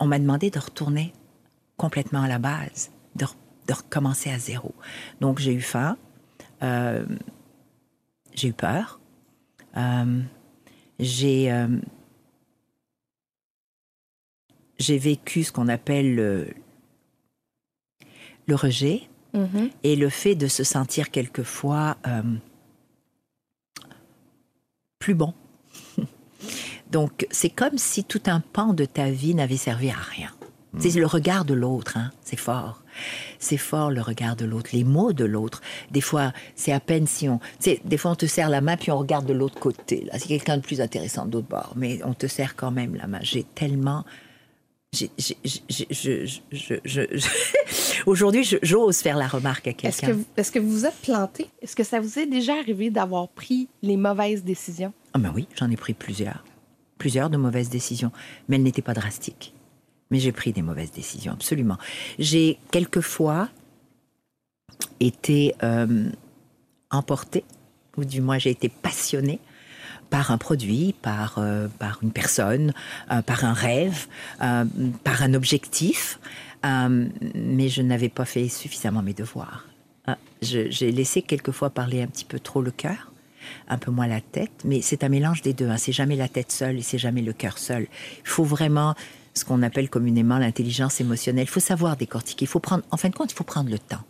on m'a demandé de retourner complètement à la base, de, re- de recommencer à zéro. Donc j'ai eu faim, euh, j'ai eu peur, euh, j'ai euh, j'ai vécu ce qu'on appelle le, le rejet Mhm. et le fait de se sentir quelquefois plus bon. Donc, c'est comme si tout un pan de ta vie n'avait servi à rien. C'est le regard de l'autre, hein, c'est fort. C'est fort le regard de l'autre, les mots de l'autre. Des fois, c'est à peine si on... Des fois, on te serre la main, puis on regarde de l'autre côté. Là, c'est quelqu'un de plus intéressant de l'autre bord. Mais on te serre quand même la main. J'ai tellement... Aujourd'hui, j'ose faire la remarque à Est-ce quelqu'un. que, est-ce que vous vous êtes planté? Est-ce que ça vous est déjà arrivé d'avoir pris les mauvaises décisions? Ah ben oui, j'en ai pris plusieurs. Plusieurs de mauvaises décisions. Mais elles n'étaient pas drastiques. Mais j'ai pris des mauvaises décisions, absolument. J'ai quelquefois été euh, emportée, ou du moins j'ai été passionnée par un produit, par, euh, par une personne, euh, par un rêve, euh, par un objectif, mais je n'avais pas fait suffisamment mes devoirs. J'ai laissé quelquefois parler un petit peu trop le cœur, un peu moins la tête, mais c'est un mélange des deux. Hein. C'est jamais la tête seule et c'est jamais le cœur seul. Il faut vraiment ce qu'on appelle communément l'intelligence émotionnelle. Il faut savoir décortiquer. Il faut prendre, en fin de compte, il faut prendre le temps.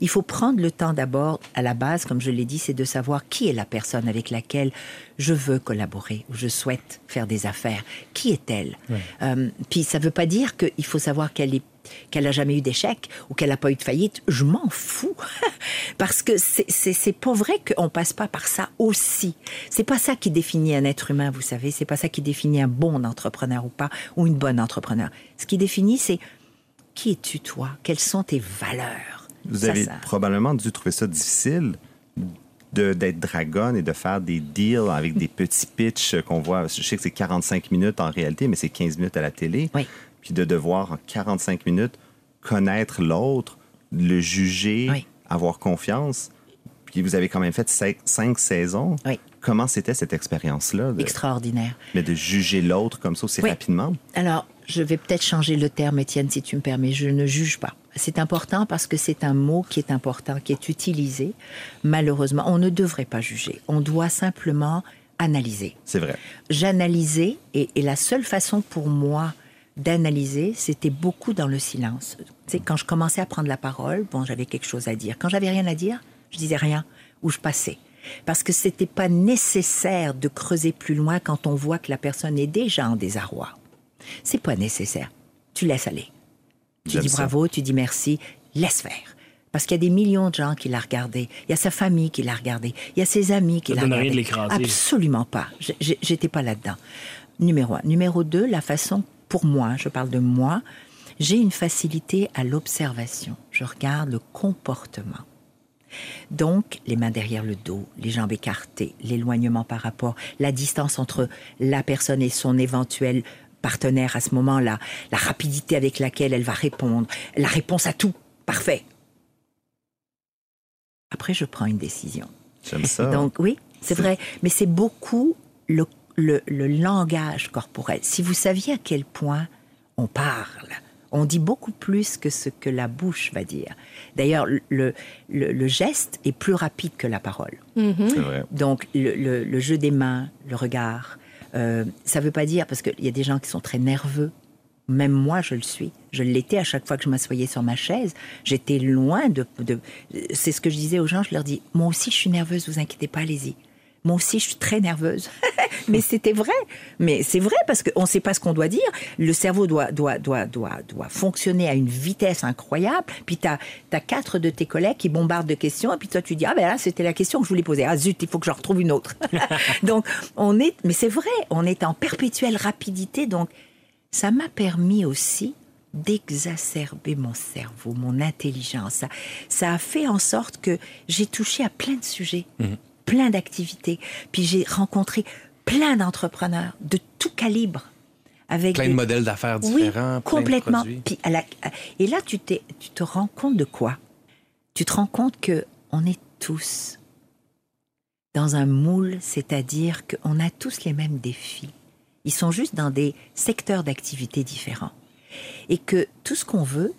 Il faut prendre le temps d'abord, à la base, comme je l'ai dit, c'est de savoir qui est la personne avec laquelle je veux collaborer ou je souhaite faire des affaires. Qui est-elle? Euh, Puis ça ne veut pas dire qu'il faut savoir qu'elle est qu'elle n'a jamais eu d'échec ou qu'elle n'a pas eu de faillite, je m'en fous. Parce que c'est- pas vrai qu'on passe pas par ça aussi. C'est pas ça qui définit un être humain, vous savez. C'est pas ça qui définit un bon entrepreneur ou pas, ou une bonne entrepreneur. Ce qui définit, c'est qui es-tu toi? Quelles sont tes valeurs? Vous Ça, avez probablement dû trouver ça difficile de- d'être dragonne et de faire des deals avec des petits pitchs qu'on voit. Je sais que c'est 45 minutes en réalité, mais c'est 15 minutes à la télé. Oui. Puis de devoir en 45 minutes connaître l'autre, le juger, Oui. avoir confiance. Puis vous avez quand même fait cinq, cinq saisons. Oui. Comment c'était cette expérience-là? de- Extraordinaire. Mais de juger l'autre comme ça aussi rapidement? Alors, je vais peut-être changer le terme, Étienne, si tu me permets. Je ne juge pas. C'est important parce que c'est un mot qui est important, qui est utilisé. Malheureusement, on ne devrait pas juger. On doit simplement analyser. C'est vrai. J'analysais et, et la seule façon pour moi d'analyser, c'était beaucoup dans le silence. Tu sais, quand je commençais à prendre la parole, bon, j'avais quelque chose à dire. Quand j'avais rien à dire, je disais rien ou je passais. Parce que c'était pas nécessaire de creuser plus loin quand on voit que la personne est déjà en désarroi. C'est pas nécessaire. Tu laisses aller. Tu dis ça. bravo, tu dis merci, laisse faire. Parce qu'il y a des millions de gens qui l'a regardé. Il y a sa famille qui l'a regardé. Il y a ses amis qui l'a regardé. de. Absolument pas. J'étais pas là-dedans. Numéro un. Numéro deux, la façon, pour moi, je parle de moi, j'ai une facilité à l'observation. Je regarde le comportement. Donc, les mains derrière le dos, les jambes écartées, l'éloignement par rapport, la distance entre la personne et son éventuel partenaire à ce moment-là, la rapidité avec laquelle elle va répondre, la réponse à tout. Parfait. Après, je prends une décision. J'aime ça. Donc oui, c'est vrai, mais c'est beaucoup le, le- le langage corporel. Si vous saviez à quel point on parle, on dit beaucoup plus que ce que la bouche va dire. D'ailleurs, le, le- le geste est plus rapide que la parole. Vrai. Donc, le, le- le jeu des mains, le regard, euh, ça ne veut pas dire, parce qu'il y a des gens qui sont très nerveux, Même moi, je le suis. Je l'étais à chaque fois que je m'assoyais sur ma chaise. J'étais loin de. de... C'est ce que je disais aux gens. Je leur dis Moi aussi, je suis nerveuse, vous inquiétez pas, allez-y. Moi aussi, je suis très nerveuse. mais c'était vrai. Mais c'est vrai parce qu'on ne sait pas ce qu'on doit dire. Le cerveau doit, doit, doit, doit, doit fonctionner à une vitesse incroyable. Puis tu as, quatre de tes collègues qui bombardent de questions. Et puis toi, tu dis Ah ben là, c'était la question que je voulais poser. Ah zut, il faut que je retrouve une autre. donc, on est. Mais c'est vrai, on est en perpétuelle rapidité. Donc, ça m'a permis aussi d'exacerber mon cerveau, mon intelligence. Ça, a fait en sorte que j'ai touché à plein de sujets, mhm. Plein d'activités. Puis j'ai rencontré plein d'entrepreneurs de tout calibre. Avec plein de modèles d'affaires différents. Oui, complètement. Puis et là, tu, tu te rends compte de quoi? Tu te rends compte que on est tous dans un moule, c'est-à-dire qu'on a tous les mêmes défis. Ils sont juste dans des secteurs d'activité différents. Et que tout ce qu'on veut,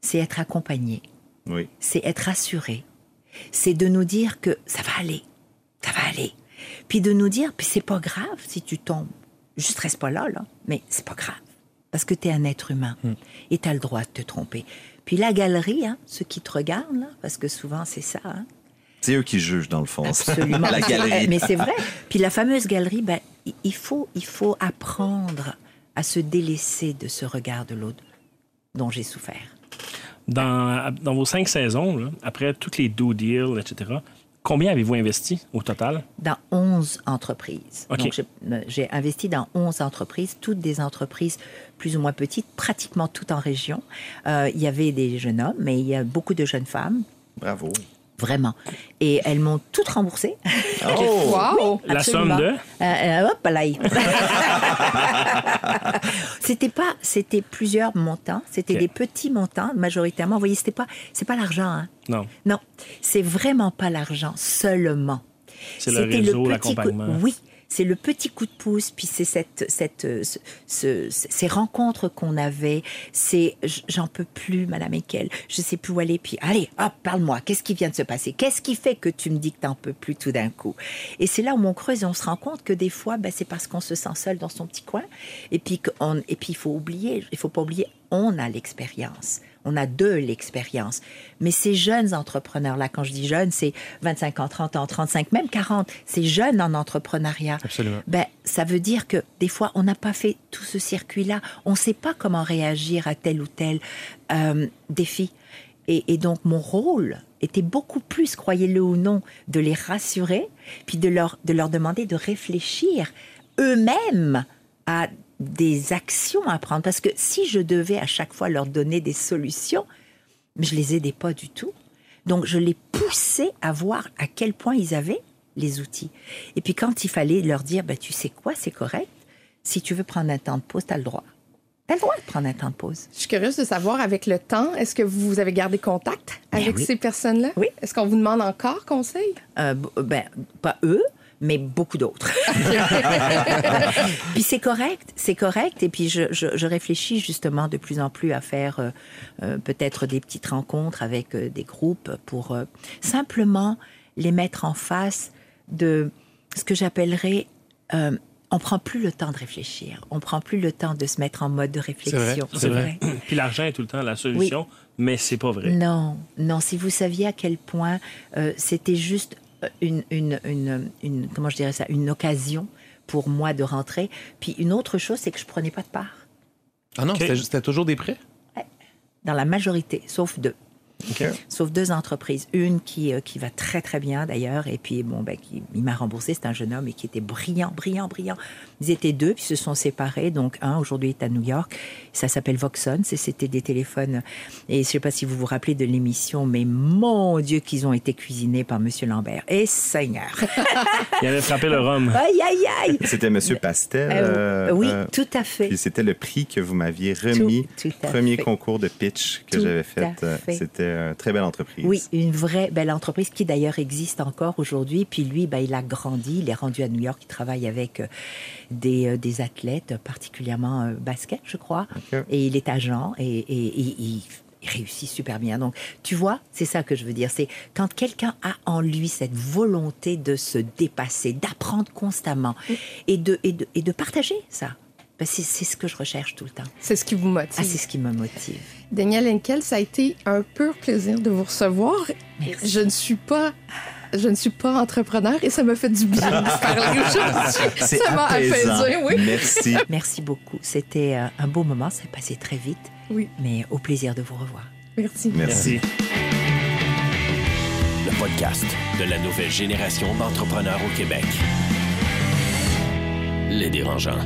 c'est être accompagné. Oui. C'est être assuré. C'est de nous dire que ça va aller. Va aller. Puis de nous dire, puis c'est pas grave si tu tombes. Je stresse pas là, là, mais c'est pas grave. Parce que tu es un être humain hmm. et tu as le droit de te tromper. Puis la galerie, hein, ceux qui te regardent, là, parce que souvent c'est ça, hein, c'est eux qui jugent, dans le fond. Absolument. la galerie. Mais c'est vrai. Puis la fameuse galerie, ben, il, faut, il faut apprendre à se délaisser de ce regard de l'autre dont j'ai souffert. Dans, dans, vos cinq saisons, après toutes les do deals, etc., combien avez-vous investi au total? Dans 11 entreprises. Donc, j'ai investi dans 11 entreprises, toutes des entreprises plus ou moins petites, pratiquement toutes en région. Euh, il y avait des jeunes hommes, mais il y a beaucoup de jeunes femmes. Bravo vraiment. Et elles m'ont toutes remboursé. Oh, wow. La somme de? Euh, euh, hop, là. c'était pas, c'était plusieurs montants, c'était des petits montants majoritairement. Vous voyez, c'était pas, c'est pas l'argent. Hein. Non. Non, c'est vraiment pas l'argent seulement. C'est le réseau, l'accompagnement. Oui, c'est le petit coup de pouce, puis c'est cette, cette, ces rencontres qu'on avait. C'est j'en peux plus, Madame Ekel, je sais plus où aller. Puis allez, hop, parle-moi. Qu'est-ce qui vient de se passer? Qu'est-ce qui fait que tu me dis que t'en peux plus tout d'un coup? Et c'est là où on creuse et on se rend compte que des fois, ben, c'est parce qu'on se sent seul dans son petit coin. Et puis qu'on, il faut oublier, il faut pas oublier, on a l'expérience on a de l'expérience. Mais ces jeunes entrepreneurs-là, quand je dis jeunes, c'est 25 ans, 30 ans, 35, même 40, ces jeunes en entrepreneuriat. Absolument. Ben, ça veut dire que des fois, on n'a pas fait tout ce circuit-là. On ne sait pas comment réagir à tel ou tel euh, défi. Et, donc, mon rôle était beaucoup plus, croyez-le ou non, de les rassurer, puis de leur, de leur demander de réfléchir eux-mêmes à des actions à prendre. Parce que si je devais à chaque fois leur donner des solutions, je les aidais pas du tout. Donc je les poussais à voir à quel point ils avaient les outils. Et puis quand il fallait leur dire, ben, tu sais quoi, c'est correct, si tu veux prendre un temps de pause, tu as le droit. Tu as le droit de prendre un temps de pause. Je suis curieuse de savoir, avec le temps, est-ce que vous avez gardé contact ben avec ces personnes-là? Oui. Est-ce qu'on vous demande encore conseil? Euh, ben, pas eux, mais beaucoup d'autres. puis c'est correct, c'est correct. Et puis je, je, réfléchis justement de plus en plus à faire euh, euh, peut-être des petites rencontres avec euh, des groupes pour simplement les mettre en face de ce que j'appellerais on prend plus le temps de réfléchir. On prend plus le temps de se mettre en mode de réflexion. C'est vrai. Puis l'argent est tout le temps la solution, mais c'est pas vrai. Non, non. Si vous saviez à quel point c'était juste une, une, une, comment je dirais ça, une occasion pour moi de rentrer. Puis une autre chose, c'est que je prenais pas de part. Ah non, c'était toujours des prêts? Dans la majorité, sauf deux. Sauf deux entreprises. Une qui, euh, qui va très, très bien d'ailleurs. Et puis, bon, ben, qui, il m'a remboursé. C'est un jeune homme et qui était brillant, brillant, brillant. Ils étaient deux, puis se sont séparés. Donc, un, aujourd'hui, est à New York. Ça s'appelle Voxon. C'était des téléphones. Et je ne sais pas si vous vous rappelez de l'émission, mais mon Dieu, qu'ils ont été cuisinés par Monsieur Lambert. Et Seigneur! il avait frappé le rhum. Aïe, aïe, aïe! C'était Monsieur Pastel. Euh, oui, euh, tout à fait. C'était le prix que vous m'aviez remis. Tout, premier concours de pitch que j'avais fait. C'était une très belle entreprise. Oui, une vraie belle entreprise qui d'ailleurs existe encore aujourd'hui. Puis lui, ben, il a grandi, il est rendu à New York, il travaille avec euh, des, euh, des athlètes, particulièrement euh, basket, je crois. Et il est agent et, et, il réussit super bien. Donc, tu vois, c'est ça que je veux dire. C'est quand quelqu'un a en lui cette volonté de se dépasser, d'apprendre constamment et, de, et, de, et de partager ça. Ben, c'est ce que je recherche tout le temps. C'est ce qui vous motive. Ah, c'est ce qui me motive. Daniel Henkel, ça a été un pur plaisir de vous recevoir. Merci. Je ne suis pas. Je ne suis pas entrepreneur et ça me fait du bien de vous parler aujourd'hui. Ça m'a apaisé, oui. Merci. Merci beaucoup. C'était euh, un beau moment. Ça passé très vite. Oui. Mais au plaisir de vous revoir. Merci. Merci. Le podcast de la nouvelle génération d'entrepreneurs au Québec. Les dérangeants.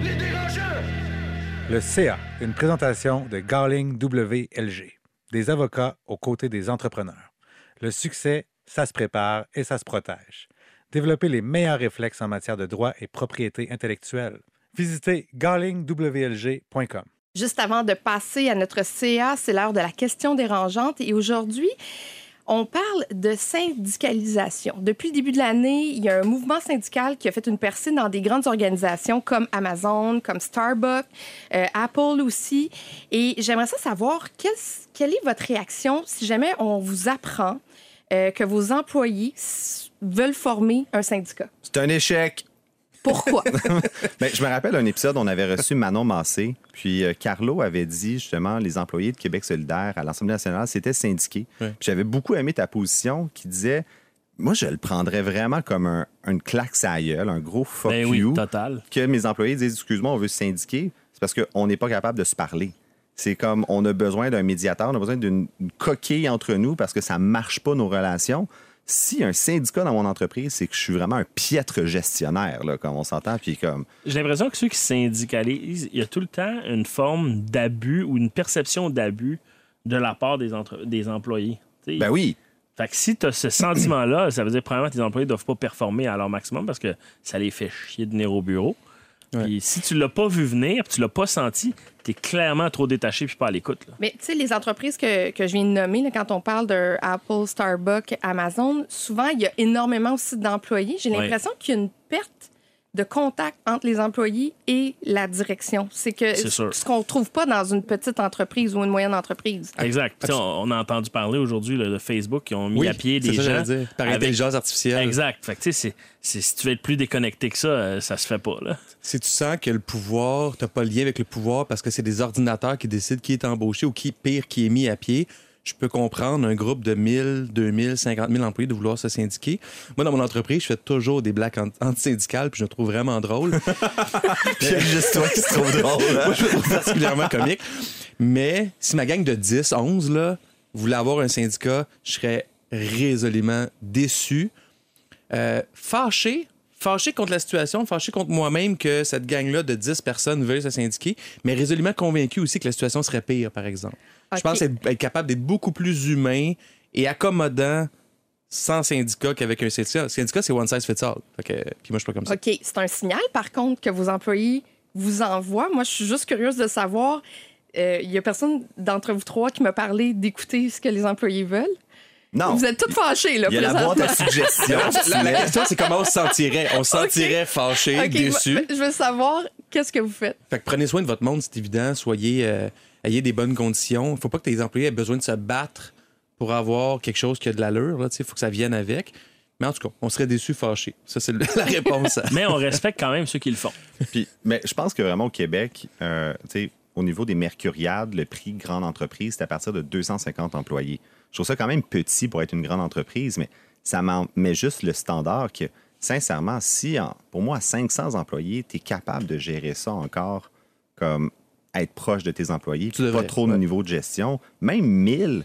Le CA, une présentation de Garling WLG, des avocats aux côtés des entrepreneurs. Le succès, ça se prépare et ça se protège. Développer les meilleurs réflexes en matière de droit et propriété intellectuelle. Visitez garlingwlg.com. Juste avant de passer à notre CA, c'est l'heure de la question dérangeante. Et aujourd'hui, on parle de syndicalisation. Depuis le début de l'année, il y a un mouvement syndical qui a fait une percée dans des grandes organisations comme Amazon, comme Starbucks, euh, Apple aussi. Et j'aimerais savoir quelle, est votre réaction si jamais on vous apprend euh, que vos employés veulent former un syndicat? C'est un échec. Pourquoi? Ben, je me rappelle un épisode, on avait reçu Manon Massé, puis euh, Carlo avait dit justement les employés de Québec solidaire à l'Assemblée nationale, c'était syndiqué. Ouais. Puis J'avais beaucoup aimé ta position qui disait, moi je le prendrais vraiment comme un, une claque gueule, un gros fuck Ben oui, you, total. que mes employés disent, excuse-moi, on veut se syndiquer, c'est parce qu'on n'est pas capable de se parler. C'est comme on a besoin d'un médiateur, on a besoin d'une une coquille entre nous parce que ça marche pas nos relations. Si un syndicat dans mon entreprise, c'est que je suis vraiment un piètre gestionnaire, là, comme on s'entend, puis comme J'ai l'impression que ceux qui syndicalisent, il y a tout le temps une forme d'abus ou une perception d'abus de la part des, entre- des employés. Ben oui. Fait que si tu as ce sentiment-là, ça veut dire premièrement tes employés ne doivent pas performer à leur maximum parce que ça les fait chier de venir au bureau. Puis si tu l'as pas vu venir, tu l'as pas senti, tu es clairement trop détaché puis pas à l'écoute. là. Mais tu sais, les entreprises que, que je viens de nommer, là, quand on parle de Apple, Starbucks, Amazon, souvent, il y a énormément aussi d'employés. J'ai Ouais. l'impression qu'il y a une perte de contact entre les employés et la direction. C'est que ce qu'on ne trouve pas dans une petite entreprise ou une moyenne entreprise. Exact. Tu On, on a entendu parler aujourd'hui de Facebook qui ont mis Oui, à pied c'est des ça que gens. j'allais dire. Par avec- intelligence artificielle. Exact. Fait que, tu si tu veux être plus déconnecté que ça, euh, ça se fait pas. Là. Si tu sens que le pouvoir, t'as pas le lien avec le pouvoir parce que c'est des ordinateurs qui décident qui est embauché ou qui, pire, qui est mis à pied, je peux comprendre un groupe de 1000, 2000, 50 000 employés de vouloir se syndiquer. Moi, dans mon entreprise, je fais toujours des blagues ant- antisyndicales, puis je le trouve vraiment drôle. Puis il y a juste toi qui se trouve drôle. hein? Moi, je trouve particulièrement comique. Mais si ma gang de 10, 11, là, voulait avoir un syndicat, je serais résolument déçu. Euh, fâché, fâché contre la situation, fâché contre moi-même que cette gang-là de 10 personnes veuille se syndiquer, mais résolument convaincu aussi que la situation serait pire, par exemple. Je pense être, être capable d'être beaucoup plus humain et accommodant sans syndicat qu'avec un syndicat. Syndicat, c'est one size fits all. Puis moi, je suis pas comme ça. OK, c'est un signal, par contre, que vos employés vous envoient. Moi, je suis juste curieuse de savoir, euh, il y a personne d'entre vous trois qui m'a parlé d'écouter ce que les employés veulent? Non. Vous êtes tous fâchés, là, Il y a la boîte à suggestions. La, la question, c'est comment on se sentirait? On se sentirait fâché, OK, déçu. je veux savoir qu'est-ce que vous faites. Fait que prenez soin de votre monde, c'est évident. Soyez, euh, ayez des bonnes conditions. Il faut pas que tes employés aient besoin de se battre pour avoir quelque chose qui a de l'allure. Il faut que ça vienne avec. Mais en tout cas, on serait déçus, fâchés. Ça, c'est la réponse. Mais on respecte quand même ceux qui le font. Puis, mais je pense que vraiment au Québec, euh, tu sais, au niveau des Mercuriades, le prix grande entreprise, c'est à partir de 250 employés. Je trouve ça quand même petit pour être une grande entreprise, mais ça m'en met juste le standard que, sincèrement, si, en- pour moi, à 500 employés, tu es capable de gérer ça encore comme être proche de tes employés, Tu pas trop de ouais. niveau de gestion, même 1000,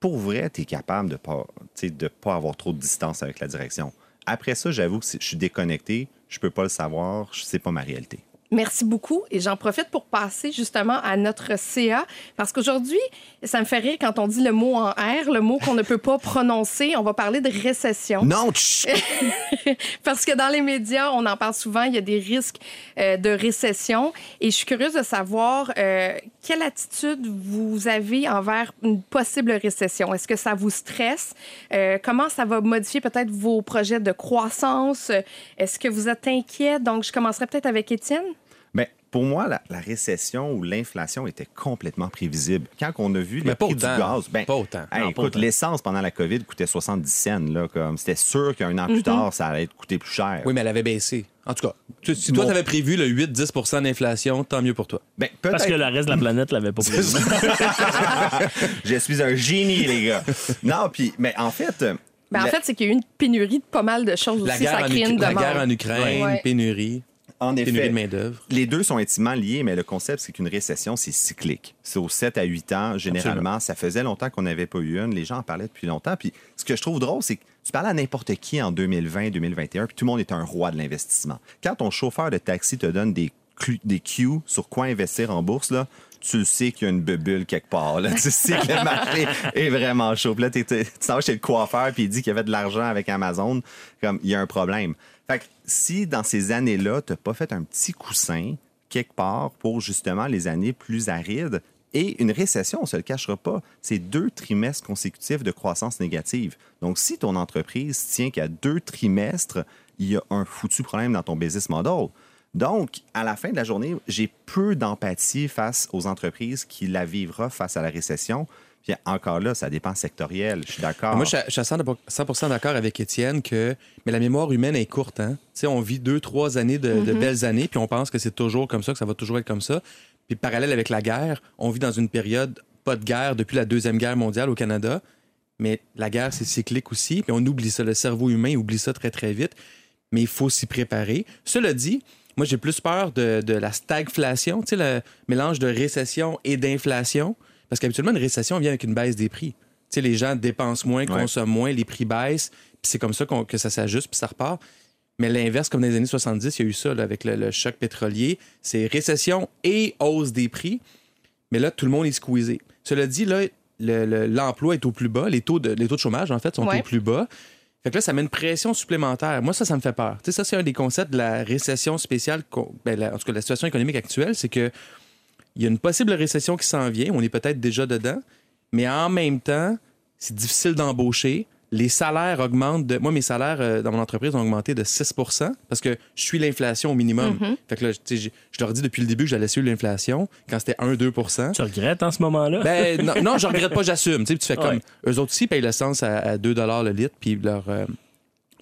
pour vrai, tu es capable de pas, sais, de pas avoir trop de distance avec la direction. Après ça, j'avoue que si je suis déconnecté, je peux pas le savoir, c'est pas ma réalité. Merci beaucoup. Et j'en profite pour passer justement à notre CA. Parce qu'aujourd'hui, ça me fait rire quand on dit le mot en R, le mot qu'on ne peut pas prononcer. On va parler de récession. Non, tch! Parce que dans les médias, on en parle souvent, il y a des risques euh, de récession. Et je suis curieuse de savoir euh, quelle attitude vous avez envers une possible récession? Est-ce que ça vous stresse? Euh, comment ça va modifier peut-être vos projets de croissance? Est-ce que vous êtes inquiet? Donc, je commencerai peut-être avec Étienne. Pour moi, la, la récession ou l'inflation était complètement prévisible. Quand on a vu les prix autant. du gaz, ben, Pas autant. hey, Non, pas écoute, l'essence pendant la COVID coûtait 70 cents. Là, comme c'était sûr qu'un an Mhm. plus tard, ça allait coûter plus cher. Oui, mais elle avait baissé. En tout cas, tu- si toi, Bon. tu avais prévu le 8-10% d'inflation, tant mieux pour toi. Ben, Parce que le reste de la planète l'avait pas prévu. Je suis un génie, les gars. Non, puis, mais en fait. Ben, en la- fait, c'est qu'il y a eu une pénurie de pas mal de choses La aussi. guerre, Ça en, crée une Ukra- la guerre en Ukraine, Ouais. pénurie, en effet, de les deux sont intimement liés, mais le concept, c'est qu'une récession, c'est cyclique. C'est aux 7 à 8 ans, généralement. Ça faisait longtemps qu'on n'avait pas eu une. Les gens en parlaient depuis longtemps. Puis ce que je trouve drôle, c'est que tu parlais à n'importe qui en 2020, 2021, puis tout le monde est un roi de l'investissement. Quand ton chauffeur de taxi te donne des, des cues sur quoi investir en bourse, là, tu le sais qu'il y a une bulle quelque part. Là. Tu sais que le marché est vraiment chaud. Puis là, tu s'en vas chez le coiffeur, puis il dit qu'il y avait de l'argent avec Amazon. Comme, il y a un problème. Si dans ces années-là, tu n'as pas fait un petit coussin quelque part pour justement les années plus arides, et une récession, on ne se le cachera pas, c'est deux trimestres consécutifs de croissance négative. Donc, si ton entreprise tient qu'à deux trimestres, il y a un foutu problème dans ton business model. Donc, à la fin de la journée, j'ai peu d'empathie face aux entreprises qui la vivra face à la récession. Puis encore là, ça dépend sectoriel, je suis d'accord. Moi, je suis à- je suis à 100 100 d'accord avec Étienne que mais la mémoire humaine est courte. Hein? Tu sais, on vit deux, trois années de, de belles années, puis on pense que c'est toujours comme ça, que ça va toujours être comme ça. Puis parallèle avec la guerre, on vit dans une période pas de guerre depuis la Deuxième Guerre mondiale au Canada, mais la guerre, c'est cyclique aussi, puis on oublie ça. Le cerveau humain oublie ça très, très vite, mais il faut s'y préparer. Cela dit, moi, j'ai plus peur de, de la stagflation, tu sais, le mélange de récession et d'inflation, parce qu'habituellement, une récession vient avec une baisse des prix. Tu sais, les gens dépensent moins, Ouais. consomment moins, les prix baissent, puis c'est comme ça que ça s'ajuste, puis ça repart. Mais l'inverse, comme dans les années 70, il y a eu ça là, avec le, le choc pétrolier. C'est récession et hausse des prix. Mais là, tout le monde est squeezé. Cela dit, là, le- le- l'emploi est au plus bas. Les taux, de, les taux de chômage, en fait, sont Ouais. au plus bas. Fait que là, ça met une pression supplémentaire. Moi, ça, ça me fait peur. Tu sais, ça, c'est un des concepts de la récession spéciale, ben, la- en tout cas, la situation économique actuelle, c'est que il y a une possible récession qui s'en vient. On est peut-être déjà dedans. Mais en même temps, c'est difficile d'embaucher. Les salaires augmentent. De... Moi, mes salaires euh, dans mon entreprise ont augmenté de 6% parce que je suis l'inflation au minimum. Fait que là, je leur dis depuis le début que j'allais suivre l'inflation quand c'était 1-2% tu regrettes en ce moment-là? ben, non, non, je regrette pas, j'assume. Tu fais comme. Ouais. Eux autres aussi payent l'essence à, à 2 le litre, puis leur. euh,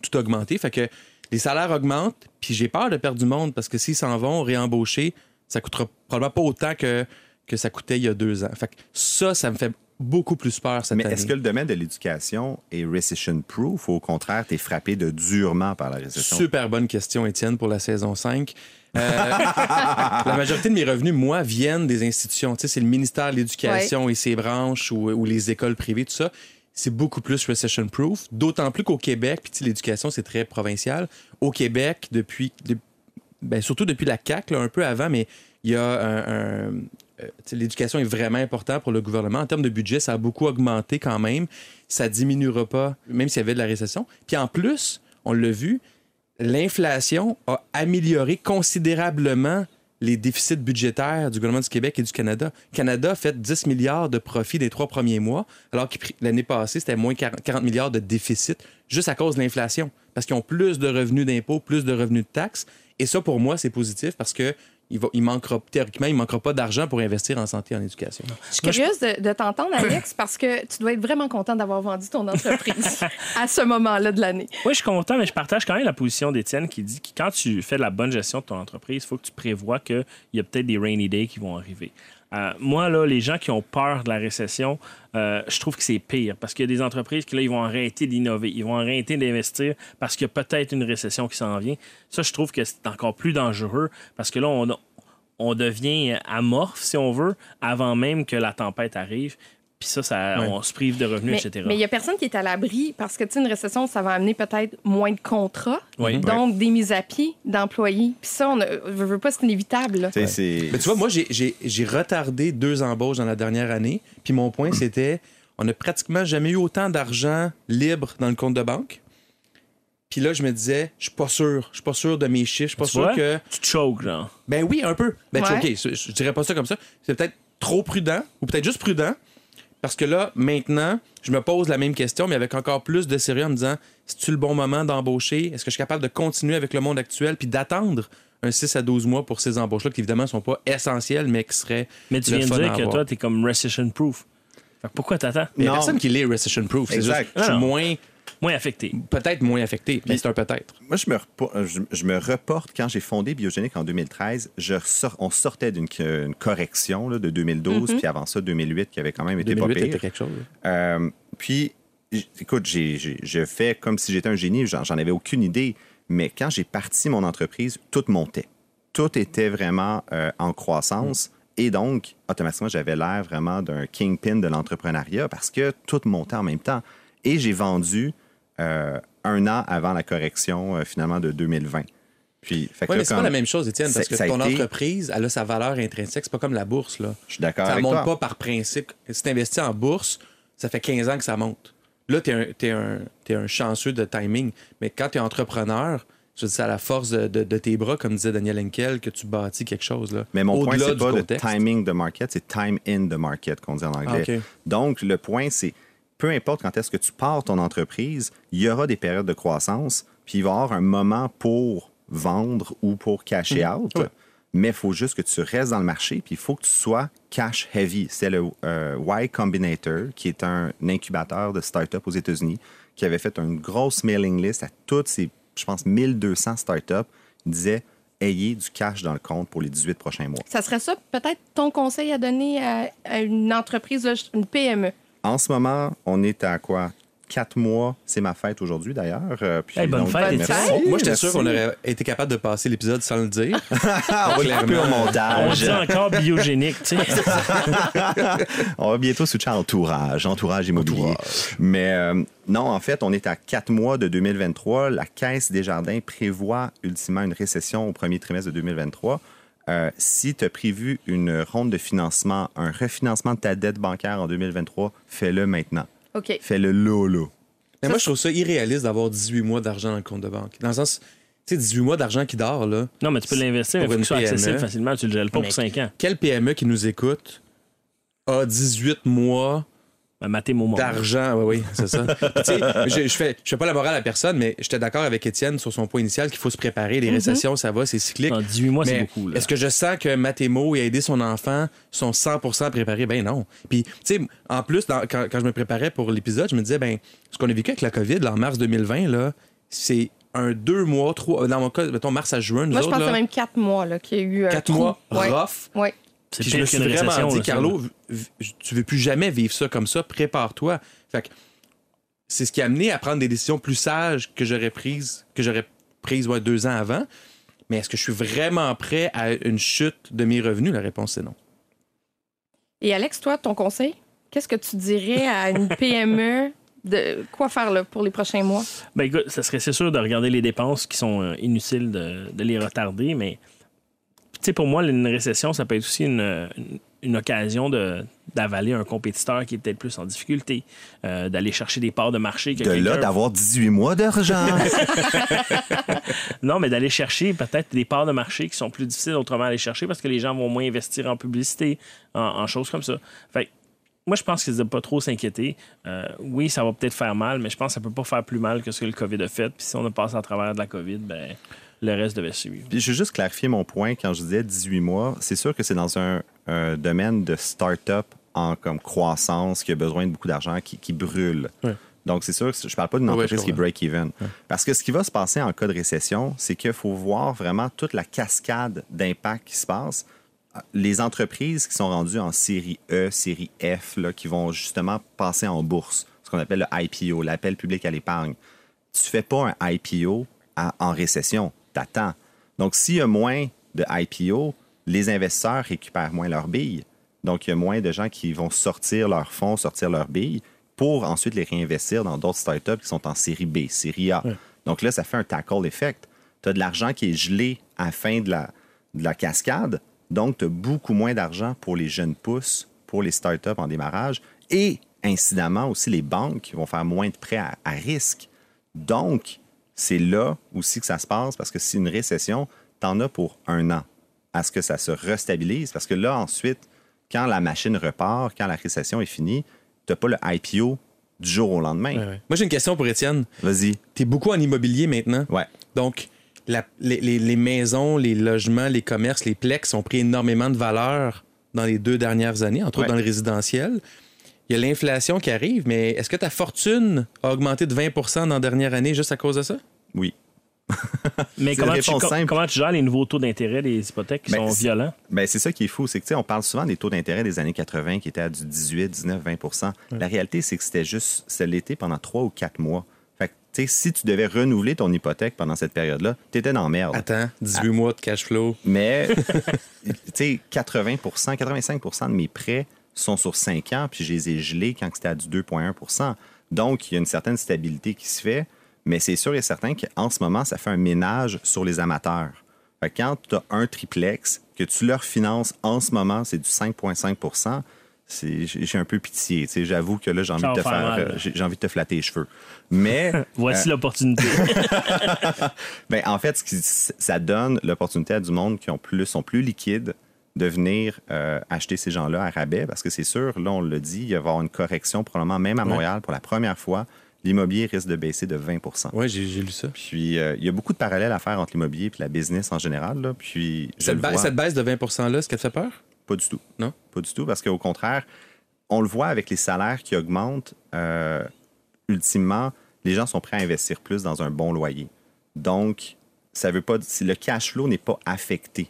tout a augmenté. Fait que les salaires augmentent, puis j'ai peur de perdre du monde parce que s'ils s'en vont réembaucher, ça coûtera probablement pas autant que, que ça coûtait il y a deux ans. Fait que ça, ça me fait beaucoup plus peur cette Mais année. est-ce que le domaine de l'éducation est recession-proof ou au contraire, tu es frappé de durement par la récession? Super bonne question, Étienne, pour la saison 5. Euh, la majorité de mes revenus, moi, viennent des institutions. Tu sais, c'est le ministère de l'Éducation et ses branches ou, ou les écoles privées, tout ça. C'est beaucoup plus recession-proof, d'autant plus qu'au Québec, puis tu sais, l'éducation, c'est très provincial. Au Québec, depuis, de- ben, surtout depuis la CAQ, là, un peu avant, mais il y a un... euh, L'éducation est vraiment importante pour le gouvernement. En termes de budget, ça a beaucoup augmenté quand même. Ça diminuera pas, même s'il y avait de la récession. Puis en plus, on l'a vu, l'inflation a amélioré considérablement les déficits budgétaires du gouvernement du Québec et du Canada. Le Canada a fait 10 milliards de profits des trois premiers mois, alors que l'année passée, c'était moins 40 40 milliards de déficit, juste à cause de l'inflation. Parce qu'ils ont plus de revenus d'impôts, plus de revenus de taxes. Et ça, pour moi, c'est positif parce que il, va, il manquera, théoriquement, il manquera pas d'argent pour investir en santé et en éducation. Je suis curieuse de, de t'entendre, Alex, parce que tu dois être vraiment content d'avoir vendu ton entreprise à ce moment-là de l'année. Oui, je suis content, mais je partage quand même la position d'Étienne qui dit que quand tu fais de la bonne gestion de ton entreprise, il faut que tu prévois qu'il y a peut-être des rainy days qui vont arriver. Euh, moi, là, les gens qui ont peur de la récession, euh, je trouve que c'est pire parce qu'il y a des entreprises qui, là, ils vont arrêter d'innover, ils vont arrêter d'investir parce qu'il y a peut-être une récession qui s'en vient. Ça, je trouve que c'est encore plus dangereux parce que là, on, on devient amorphe, si on veut, avant même que la tempête arrive. Puis ça, ça Ouais. on se prive de revenus, Mais etc. mais il n'y a personne qui est à l'abri parce que, tu sais, une récession, ça va amener peut-être moins de contrats, Oui. donc des mises à pied d'employés. Puis ça, on ne veut pas, c'est inévitable. là. Tu sais, c'est- Mais tu vois, moi, j'ai- retardé deux embauches dans la dernière année. Puis mon point, c'était on n'a pratiquement jamais eu autant d'argent libre dans le compte de banque. Puis là, je me disais, je suis pas sûr. Je suis pas sûr de mes chiffres. Je suis pas Tu sûr vois? que. Tu te choques, genre. Ben oui, un peu. Ben, Ouais. OK, je, je dirais pas ça comme ça. C'est peut-être trop prudent ou peut-être juste prudent. Parce que là, maintenant, je me pose la même question, mais avec encore plus de sérieux en me disant c'est-tu le bon moment d'embaucher? Est-ce que je suis capable de continuer avec le monde actuel puis d'attendre un 6 à 12 mois pour ces embauches-là qui, évidemment, ne sont pas essentielles, mais qui seraient. Mais tu viens de dire que avoir? toi, t'es comme recession proof. Pourquoi t'attends? Il n'y a personne qui l'est recession proof. C'est juste, je suis moins, Moins affecté. peut-être moins affecté, mais c'est un peut-être. Moi, je me, repo- euh, je, je me reporte quand j'ai fondé Biogénique en 2013. Je ressors- on sortait d'une une correction là, de 2012, puis avant ça, 2008, qui avait quand même été 2008 pas était pire. quelque chose. Euh, puis, écoute, je fais comme si j'étais un génie, j'en, j'en avais aucune idée. Mais quand j'ai parti mon entreprise, tout montait. Tout était vraiment euh, en croissance. Et donc, automatiquement, j'avais l'air vraiment d'un kingpin de l'entrepreneuriat parce que tout montait en même temps. Et j'ai vendu euh, un an avant la correction, euh, finalement, de 2020. Puis, fait que Oui, là, mais c'est pas la même chose, Étienne, parce que ton été- entreprise, elle a sa valeur intrinsèque. C'est pas comme la bourse, là. Je suis d'accord Ça avec monte toi. pas par principe. Si tu investis en bourse, ça fait 15 ans que ça monte. Là, tu es, un, un chanceux de timing. Mais quand tu es entrepreneur, je dis, c'est à la force de, de- de tes bras, comme disait Daniel Henkel, que tu bâtis quelque chose. Là. Mais mon point, Au-delà c'est du pas le timing de market, c'est time in the market qu'on dit en anglais. Ah. Donc, le point, c'est peu importe quand est-ce que tu pars ton entreprise, il y aura des périodes de croissance, puis il va y avoir un moment pour vendre ou pour cash out. Ouais. Mais il faut juste que tu restes dans le marché, puis il faut que tu sois cash heavy. C'est le euh, Y Combinator, qui est un incubateur de start-up aux États-Unis, qui avait fait une grosse mailing list à toutes ces, je pense, 1200 start-up. Il disait ayez du cash dans le compte pour les 18 prochains mois. Ça serait ça, peut-être, ton conseil à donner à, à une entreprise, une PME? En ce moment, on est à quoi? Quatre mois. C'est ma fête aujourd'hui, d'ailleurs. Euh, puis Hey, bonne donc, fête, merci. Moi, j'étais sûr qu'on aurait été capable de passer l'épisode sans le dire. on va le couper au On montage. dit encore biogénique, tu sais. on va bientôt switcher à entourage, entourage immobilier. Mais euh, non, en fait, on est à quatre mois de 2023. La Caisse des Jardins prévoit ultimement une récession au premier trimestre de 2023. Euh, si tu as prévu une ronde de financement, un refinancement de ta dette bancaire en 2023, fais-le maintenant. OK. Fais-le là, là. Mais moi, je trouve ça irréaliste d'avoir 18 mois d'argent dans le compte de banque. Dans le sens, tu sais, 18 mois d'argent qui dort, là. Non, mais tu peux l'investir, mais il faut que ce soit PME. accessible facilement. Tu le gèles pas Mais pour 5 ans. Quel PME qui nous écoute a 18 mois Mater mon monde. d'argent? Oui, oui, c'est ça. je, je fais, je fais pas la morale à personne, mais j'étais d'accord avec Étienne sur son point initial qu'il faut se préparer. Les récessions, ça va, c'est cyclique. Non, 18 mois, c'est beaucoup. Là. Est-ce que je sens que Mathémo et aider son enfant sont 100% préparés? Ben non. Puis, tu sais, en plus, dans- quand, quand je me préparais pour l'épisode, je me disais, ben, ce qu'on a vécu avec la COVID là, en mars 2020, là, c'est un deux mois, trois, dans mon cas, mettons mars à juin, nous Moi, je pense que là, c'est même quatre mois là, qu'il y a eu un quatre trou. mois Ouais. rough. Ouais. C'est Puis je me suis vraiment dit. Carlo, tu veux plus jamais vivre ça comme ça, prépare-toi. Fait que c'est ce qui a amené à prendre des décisions plus sages que j'aurais prises, que j'aurais prises ouais, deux ans avant. Mais est-ce que je suis vraiment prêt à une chute de mes revenus? La réponse est non. Et Alex, toi, ton conseil, qu'est-ce que tu dirais à une PME de quoi faire là, pour les prochains mois? Ben écoute, ça serait c'est sûr de regarder les dépenses qui sont euh, inutiles de, de les retarder, mais sais, pour moi, une récession, ça peut être aussi une, une- une occasion de d'avaler un compétiteur qui est peut-être plus en difficulté, euh, d'aller chercher des parts de marché. que De là, d'avoir 18 mois d'argent. Non, mais d'aller chercher peut-être des parts de marché qui sont plus difficiles autrement à aller chercher parce que les gens vont moins investir en publicité, en, en choses comme ça. Fait moi, je pense qu'ils ne pas trop s'inquiéter. Euh, oui, ça va peut-être faire mal, mais je pense que ça peut pas faire plus mal que ce que le COVID a fait. Puis si on a passé à travers de la COVID, ben, le reste devait suivre. Puis je veux juste clarifier mon point quand je disais 18 mois. C'est sûr que c'est dans un, un domaine de start-up en comme croissance qui a besoin de beaucoup d'argent, qui, qui brûle. Donc, c'est sûr que je parle pas d'une entreprise qui est break-even. Parce que ce qui va se passer en cas de récession, c'est qu'il faut voir vraiment toute la cascade d'impact qui se passe. Les entreprises qui sont rendues en série E, série F, là, qui vont justement passer en bourse, ce qu'on appelle le IPO, l'appel public à l'épargne. Tu fais pas un IPO à- en récession, t'attends. Donc, s'il y a moins de IPO, les investisseurs récupèrent moins leurs billes. Donc, il y a moins de gens qui vont sortir leurs fonds, sortir leurs billes pour ensuite les réinvestir dans d'autres startups qui sont en série B, série A. Donc là, ça fait un tackle effect. Tu as de l'argent qui est gelé à la fin de la, de la cascade. Donc, tu as beaucoup moins d'argent pour les jeunes pousses, pour les startups en démarrage. Et, incidemment, aussi, les banques vont faire moins de prêts à, à risque. Donc, c'est là aussi que ça se passe parce que si une récession, tu en as pour un an à ce que ça se restabilise. Parce que là, ensuite, quand la machine repart, quand la récession est finie, tu n'as pas le IPO du jour au lendemain. Ouais, ouais. Moi, j'ai une question pour Étienne. Vas-y. Tu es beaucoup en immobilier maintenant. Ouais. Donc, la- les, les- les maisons, les logements, les commerces, les plex ont pris énormément de valeur dans les deux dernières années, entre autres dans le résidentiel. Il y a l'inflation qui arrive, mais est-ce que ta fortune a augmenté de 20% dans la dernière année juste à cause de ça? Oui. Mais C'est comment tu, réponse com- simple. comment tu gères les nouveaux taux d'intérêt des hypothèques qui Ben, sont c'est- violents? Ben, c'est ça qui est fou. C'est que, tu sais, on parle souvent des taux d'intérêt des années 80 qui étaient à du 18, 19, 20% La réalité, c'est que c'était juste, c'était l'été pendant trois ou quatre mois. Fait que, tu sais, si tu devais renouveler ton hypothèque pendant cette période-là, tu étais dans la merde. Attends, 18 mois de cash flow. Mais, tu sais, 80% 85% de mes prêts sont sur 5 ans, puis je les ai gelés quand c'était à du 2,1% Donc, il y a une certaine stabilité qui se fait, mais c'est sûr et certain qu'en ce moment, ça fait un ménage sur les amateurs. Fait quand tu as un triplex, que tu leur finances en ce moment, c'est du 5,5 c'est- j'ai j'ai un peu pitié. J'avoue que là, j'ai envie, de te faire faire, mal. euh, j'ai j'ai envie de te flatter les cheveux. Mais Voici l'opportunité. ben, en fait, ça donne l'opportunité à du monde qui ont plus, sont plus liquides de venir euh, acheter ces gens-là à rabais parce que c'est sûr, là, on le dit, il va y avoir une correction probablement même à Montréal pour la première fois. L'immobilier risque de baisser de 20% Oui, j'ai lu ça. Puis, euh, il y a beaucoup de parallèles à faire entre l'immobilier et la business en général. Là. Puis, Cette, le ba- vois- cette baisse de 20 %-là, est-ce qu'elle te fait peur? pas du tout. Non? Pas du tout, parce qu'au contraire, on le voit avec les salaires qui augmentent. euh, ultimement, les gens sont prêts à investir plus dans un bon loyer. Donc, ça veut pas. si le cash flow n'est pas affecté.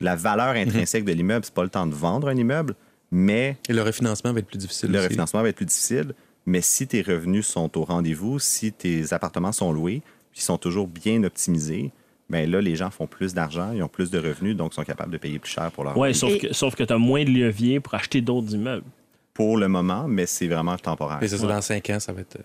La valeur Mhm. intrinsèque de l'immeuble, c'est pas le temps de vendre un immeuble, mais Et le refinancement va être plus difficile le aussi. refinancement va être plus difficile. Mais si tes revenus sont au rendez-vous, si tes appartements sont loués, puis sont toujours bien optimisés, ben là, les gens font plus d'argent, ils ont plus de revenus, donc sont capables de payer plus cher pour leur Oui, sauf Et- que, sauf que tu as moins de levier pour acheter d'autres immeubles. pour le moment, mais c'est vraiment temporaire. Et c'est ça, dans 5 ans, ça va être.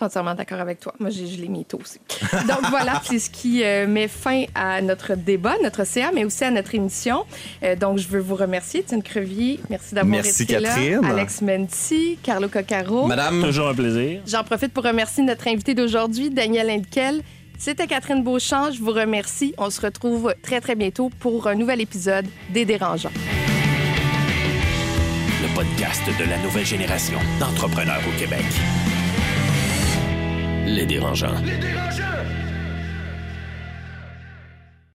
Je suis entièrement d'accord avec toi. Moi, j'ai gelé mes taux aussi. Donc voilà, c'est ce qui euh, met fin à notre débat, notre CA, mais aussi à notre émission. Euh, donc, je veux vous remercier, Étienne Crevier. Merci d'avoir Merci, été Catherine. là. Alex Menti, Carlo Coccaro. Madame, Toujours un plaisir. J'en profite pour remercier notre invité d'aujourd'hui, Daniel Henkel. C'était Catherine Beauchamp. Je vous remercie. On se retrouve très, très bientôt pour un nouvel épisode des Dérangeants. Le podcast de la nouvelle génération d'entrepreneurs au Québec. Les dérangeants. Les dérangeants